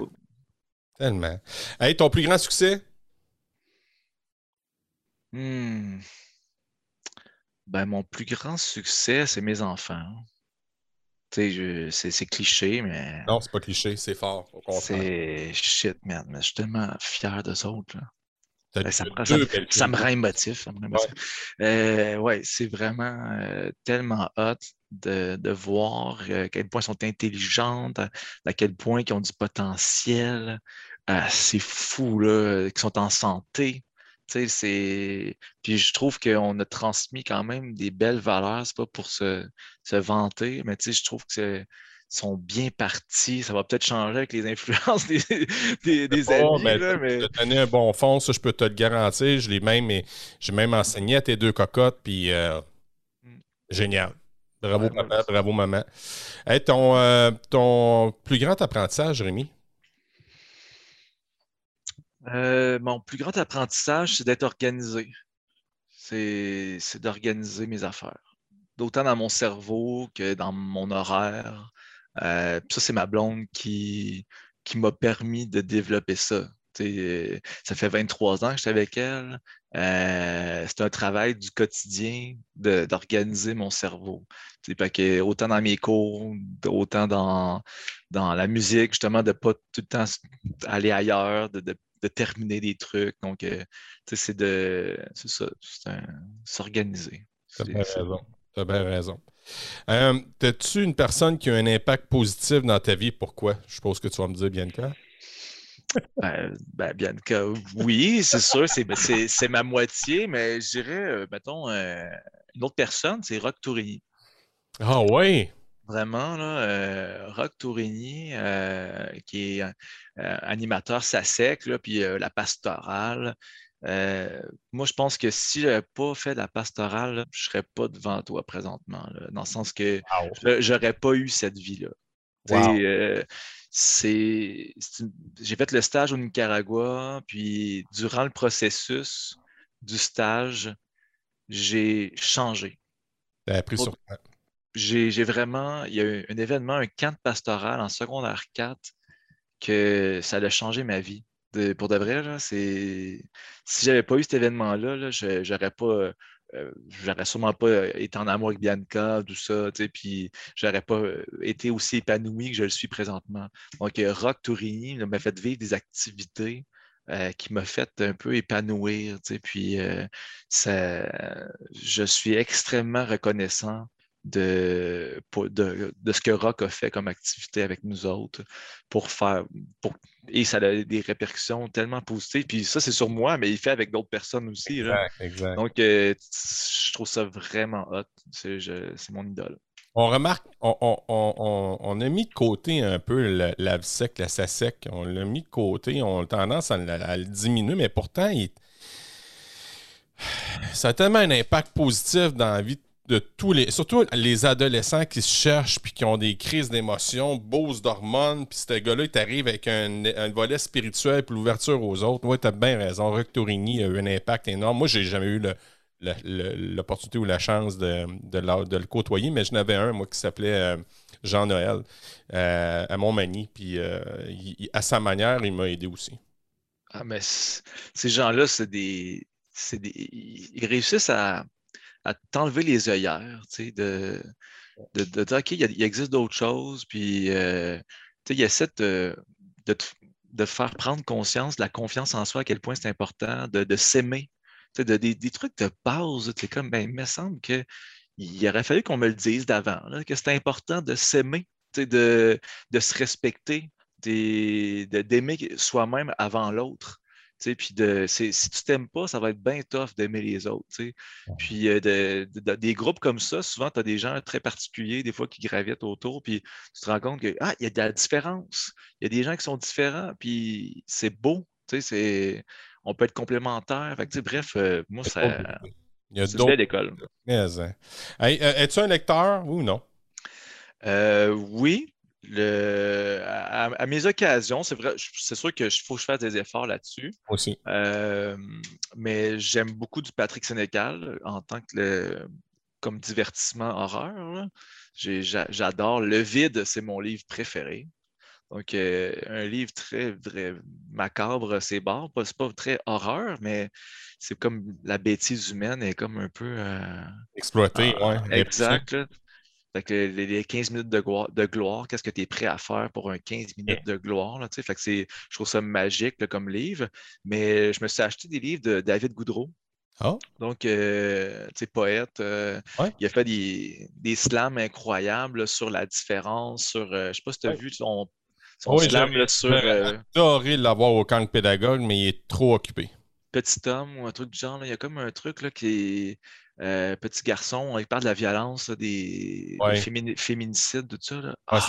Tellement. Hey, ton plus grand succès? Hmm. Ben, mon plus grand succès, c'est mes enfants. Tu sais, je- c'est c'est cliché, mais Non, c'est pas cliché, c'est fort. Au c'est shit, man. Mais je suis tellement fier d'eux autres. là. Ben, ça, me ça me- ça rend émotif. Ça me rend émotif. Euh, ouais, c'est vraiment euh, tellement hot de, de voir euh, à quel point elles sont intelligentes, à, à quel point ils ont du potentiel. Ah, c'est fou, là, qu'ils sont en santé. C'est... Puis je trouve qu'on a transmis quand même des belles valeurs. C'est pas pour se, se vanter, mais je trouve que sont bien partis. Ça va peut-être changer avec les influences des, des, des Bon, amis, ben, là, mais... As donné un bon fond, ça, je peux te le garantir. Je l'ai même, j'ai même enseigné à tes deux cocottes, puis euh, Mm. génial. Bravo, Ouais, papa, ouais. bravo, maman. Hey, ton, euh, ton plus grand apprentissage, Rémi? Euh, mon plus grand apprentissage, c'est d'être organisé. C'est, d'organiser mes affaires. D'autant dans mon cerveau que dans mon horaire. Euh, ça, c'est ma blonde qui, m'a permis de développer ça. Euh, ça fait 23 ans que j'étais avec elle. C'est un travail du quotidien d'organiser mon cerveau. Que autant dans mes cours, autant dans, la musique, justement, de ne pas tout le temps aller ailleurs, de, de- de terminer des trucs. Donc, euh, tu sais, c'est de. C'est ça, c'est s'organiser. T'as bien raison. T'as bien raison. Euh, T'as-tu une personne qui a un impact positif dans ta vie? Pourquoi? Je suppose que tu vas me dire, Bianca. Ben, ben, Bianca, oui, c'est sûr, c'est, c'est, c'est ma moitié, mais je dirais, euh, mettons, euh, une autre personne, c'est Rock Tourigny. Ah oui! Vraiment, là, euh, Rock Tourigny, euh, qui est euh, animateur SASEC, là, puis la pastorale. Moi, je pense que si je n'avais pas fait de la pastorale, là, je ne serais pas devant toi présentement, là, dans le sens que Wow. je- j'aurais pas eu cette vie-là. Wow. c'est, j'ai fait le stage au Nicaragua, puis durant le processus du stage, j'ai changé. Sur J'ai, vraiment, il y a eu un événement, un camp pastoral en secondaire 4 que ça a changé ma vie. Pour de vrai, là, si j'avais pas eu cet événement-là, là, je, j'aurais pas, euh, j'aurais sûrement pas été en amour avec Bianca, tout ça, puis j'aurais pas euh, été aussi épanoui que je le suis présentement. Donc, euh, Rock Tourigny là, m'a fait vivre des activités qui m'a fait un peu épanouir, puis je suis extrêmement reconnaissant de, pour- de, de ce que Rock a fait comme activité avec nous autres pour faire. Pour, et ça a des répercussions tellement positives. Puis ça, c'est sur moi, mais il fait avec d'autres personnes aussi. là. Exact, exact. Donc, euh, je trouve ça vraiment hot. C'est je- c'est mon idole. On remarque, on, on- on- on- a mis de côté un peu le- la sec, la SASEC. On l'a mis de côté. On a tendance à, le- à le diminuer, mais pourtant, il- ça a tellement un impact positif dans la vie de tous les. Surtout les adolescents qui se cherchent puis qui ont des crises d'émotions, bourse d'hormones. Puis ce gars-là, il t'arrive avec un, volet spirituel puis l'ouverture aux autres. Oui, tu as bien raison. Rock a eu un impact énorme. Moi, j'ai jamais eu l'opportunité ou la chance de, de, de le côtoyer, mais je n'avais un, moi, qui s'appelait euh, Jean-Noël euh, à Montmagny. Puis euh, à sa manière, il m'a aidé aussi. Ah, mais ces gens-là, c'est des, c'est des. Ils réussissent à, à t'enlever les œillères, tu sais, de, de, dire, OK, il, il existe d'autres choses, puis, euh, tu sais, ils essaient de, de, te- de faire prendre conscience de la confiance en soi, à quel point c'est important, de, s'aimer, tu sais, de, des, des trucs de base, c'est comme, ben, il me semble que il aurait fallu qu'on me le dise d'avant, que c'est important de s'aimer, tu sais, de, de se respecter, d'aimer soi-même avant l'autre. Puis de, si tu t'aimes pas, ça va être bien tough d'aimer les autres. Puis euh, de- de- des groupes comme ça, souvent, tu as des gens très particuliers, des fois, qui gravitent autour, puis tu te rends compte que ah, y a de la différence. Il y a des gens qui sont différents, puis c'est beau. On peut être complémentaires. Fait que, bref, euh, moi, ça, Il y a d'autres. belle école. Mais, hein. Hey, euh, Es-tu un lecteur ou non? Euh, oui, le, à, à mes occasions, c'est vrai, c'est sûr qu'il faut que je fasse des efforts là-dessus. Aussi. Euh, mais j'aime beaucoup du Patrick Sénécal en tant que le, comme divertissement horreur. J'adore. Le vide, c'est mon livre préféré. Donc, euh, un livre très macabre, c'est barre. C'est pas très horreur, mais c'est comme la bêtise humaine est comme un peu. euh, Exploité, ah, ouais. exact. là. Fait que les, les 15 minutes de gloire, de gloire qu'est-ce que tu es prêt à faire pour un 15 minutes de gloire? Là, tu sais? fait que c'est, je trouve ça magique là, comme livre. Mais je me suis acheté des livres de David Goudreau. Ah, Donc, euh, tu sais, poète, euh, Ouais. il a fait des, des slams incroyables là, sur la différence, sur, euh, je sais pas si tu as Ouais. vu son, son Oui, slam là, sur j'avais euh, adoré l'avoir au camp pédagogue, mais il est trop occupé. Petit homme ou un truc du genre. là. Il y a comme un truc là, qui est euh, petit garçon, il parle de la violence, là, des, féminicides, tout ça. Ouais, Ah,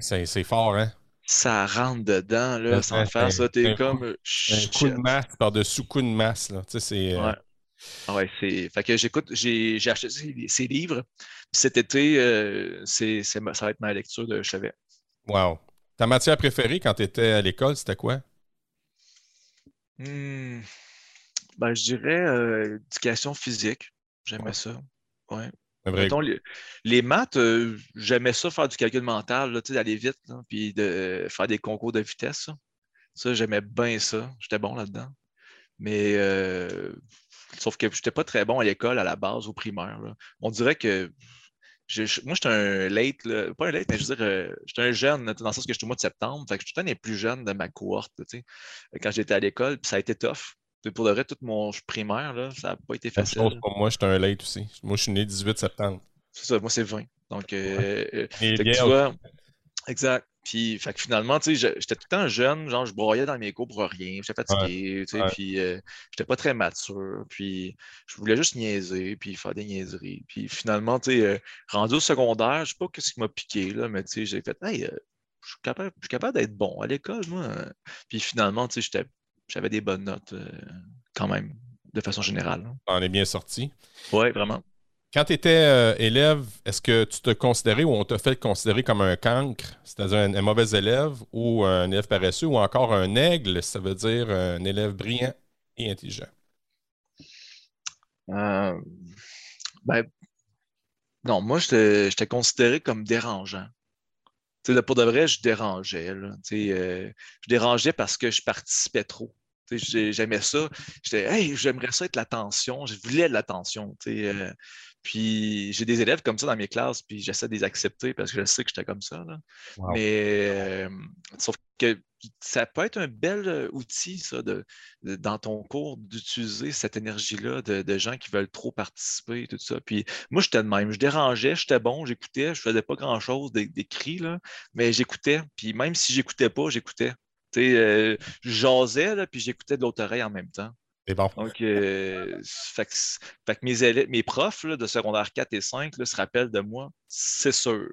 c'est- c'est fort, hein? ça rentre dedans, là, sans faire ça. T'es comme. euh, Un shit. coup de masse par-dessus coup de masse, là. Tu sais, c'est... euh, Ouais. Ah Ouais, c'est. Fait que j'écoute, j'ai acheté ces, ces livres. Puis cet été, euh, c'est, ça va être ma lecture de chevet. Wow. Ta matière préférée quand tu étais à l'école, c'était quoi? Hmm. Ben, je dirais euh, éducation physique. J'aimais Ouais. ça. Ouais. Mettons, les, les maths, euh, j'aimais ça faire du calcul mental, d'aller vite, là, puis de faire des concours de vitesse. Ça, Ça, j'aimais bien ça. J'étais bon là-dedans. Mais euh, sauf que j'étais pas très bon à l'école, à la base, au primaire. là. On dirait que je- je- moi, j'étais un late, là, pas un late, mais je veux dire, euh, j'étais un jeune, dans le sens que j'étais au mois de septembre. Fait que j'étais un des plus jeunes de ma cohorte, quand j'étais à l'école, puis ça a été tough. Pour de vrai, tout mon primaire, là, ça n'a pas été Même facile. chose pour moi, j'étais un late aussi. Moi, je suis né 18 septembre. C'est ça, moi, c'est 20. Donc, euh, euh, bien, tu vois, exact. Puis, fait que finalement, tu sais, j'étais tout le temps jeune, genre, je broyais dans mes cours pour rien, j'étais fatigué, tu sais, ouais. puis euh, j'étais pas très mature, puis je voulais juste niaiser, puis faire des niaiseries. Puis finalement, tu sais, euh, rendu au secondaire, je sais pas ce qui m'a piqué, là, mais tu sais, j'ai fait, hey, je suis capable, je suis capable d'être bon à l'école, moi. Puis finalement, tu sais, j'étais- j'avais des bonnes notes euh, quand même, de façon générale. on est bien sorti. Ouais, vraiment. Quand tu étais élève, est-ce que tu te considérais ou on t'a fait considérer comme un cancre, c'est-à-dire un, un mauvais élève ou un élève paresseux ou encore un aigle, ça veut dire un élève brillant et intelligent? Euh, ben, non, moi, j'étais considéré comme dérangeant. Là, pour de vrai, je dérangeais. là. Euh, je dérangeais parce que je participais trop. J'aimais ça. J'étais, hey, j'aimerais ça être l'attention. Je voulais de l'attention. euh, puis j'ai des élèves comme ça dans mes classes, puis j'essaie de les accepter parce que je sais que j'étais comme ça. là. Wow. Mais euh, sauf que ça peut être un bel euh, outil, ça, de, dans ton cours, d'utiliser cette énergie-là de, gens qui veulent trop participer et tout ça. Puis moi, j'étais de même. Je dérangeais, j'étais bon, j'écoutais, je faisais pas grand-chose des- là, mais j'écoutais. Puis même si j'écoutais pas, j'écoutais. Tu sais, euh, je jasais, puis j'écoutais de l'autre oreille en même temps. C'est bon. Donc, euh, fait que, fait que mes, élèves, mes profs là, de secondaire 4 et 5 là, se rappellent de moi, c'est sûr.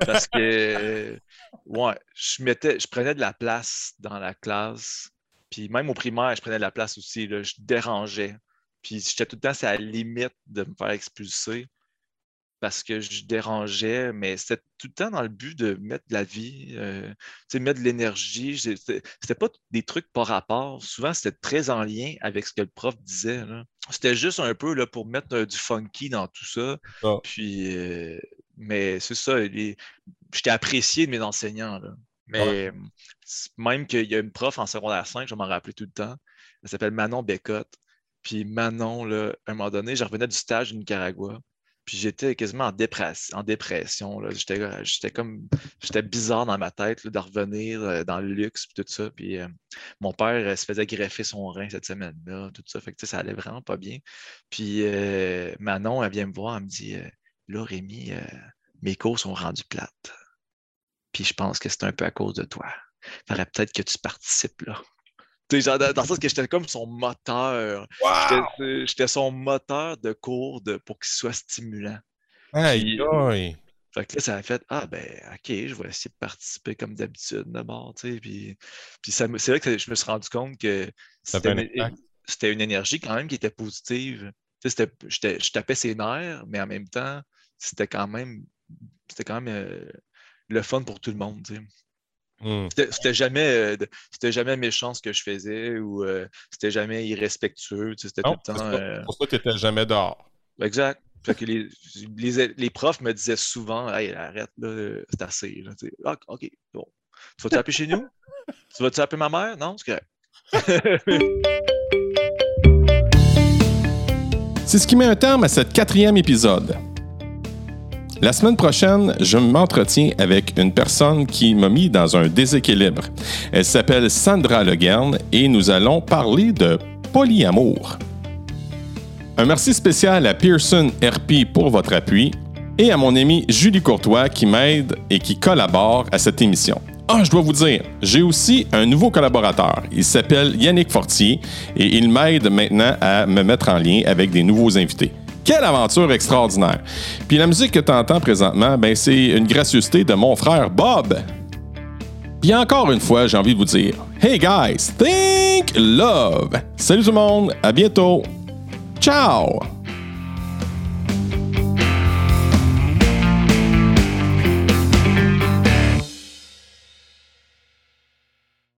Parce que, ouais, je, mettais, je prenais de la place dans la classe. Puis même au primaire, je prenais de la place aussi. Là, je dérangeais. Puis j'étais tout le temps à la limite de me faire expulser parce que je dérangeais, mais c'était tout le temps dans le but de mettre de la vie, euh, mettre de l'énergie. C'était pas des trucs par rapport. Souvent, c'était très en lien avec ce que le prof disait. C'était juste un peu là, pour mettre euh, du funky dans tout ça. Ah. Puis, euh, mais c'est ça, j'étais apprécié de mes enseignants. là. Mais euh, même qu'il y a une prof en secondaire 5, je m'en rappeler tout le temps. Elle s'appelle Manon Bécotte. Puis Manon, là, à un moment donné, je revenais du stage du Nicaragua. Puis j'étais quasiment en, en dépression. J'étais comme j'étais bizarre dans ma tête de revenir euh, dans le luxe puis tout ça. Puis euh, mon père euh, se faisait greffer son rein cette semaine-là, tout ça. Fait que ça allait vraiment pas bien. Puis Manon, elle vient me voir, elle me dit Là, Rémi, mes cours sont rendus plates. Puis je pense que c'est un peu à cause de toi. Faudrait peut-être que tu participes là. Genre, dans dans le sens que j'étais comme son moteur. J'étais- J'étais son moteur de cours de, pour qu'il soit stimulant. Aïe, aïe. Fait que là, ça a fait Ah ben ok, je vais essayer de participer comme d'habitude d'abord, tu sais. Puis, c'est vrai que je me suis rendu compte que c'était une, une énergie quand même qui était positive. Tu sais, je tapais ses nerfs, mais en même temps, c'était quand même c'était quand même euh, le fun pour tout le monde. tu sais. Hmm. C'était jamais, euh, jamais méchant ce que je faisais ou euh, c'était jamais irrespectueux. C'était tout le temps. euh, pour ça que tu n'étais jamais dehors. Exact. Fait que les, les, les profs me disaient souvent Hey, arrête, là, c'est assez. là. Ah, OK, bon. Tu vas-tu appeler chez nous? Tu vas-tu appeler ma mère? Non, c'est correct. C'est ce qui met un terme à cette quatrième épisode. La semaine prochaine, je m'entretiens avec une personne qui m'a mis dans un déséquilibre. Elle s'appelle Sandra Legern et nous allons parler de polyamour. Un merci spécial à Pearson RP pour votre appui et à mon ami Julie Courtois qui m'aide et qui collabore à cette émission. Ah, je dois vous dire, j'ai aussi un nouveau collaborateur. Il s'appelle Yannick Fortier et il m'aide maintenant à me mettre en lien avec des nouveaux invités. Quelle aventure extraordinaire! Puis la musique que tu entends présentement, ben, c'est une gracieuseté de mon frère Bob. Puis encore une fois, j'ai envie de vous dire Hey guys, think love! Salut tout le monde, à bientôt! Ciao!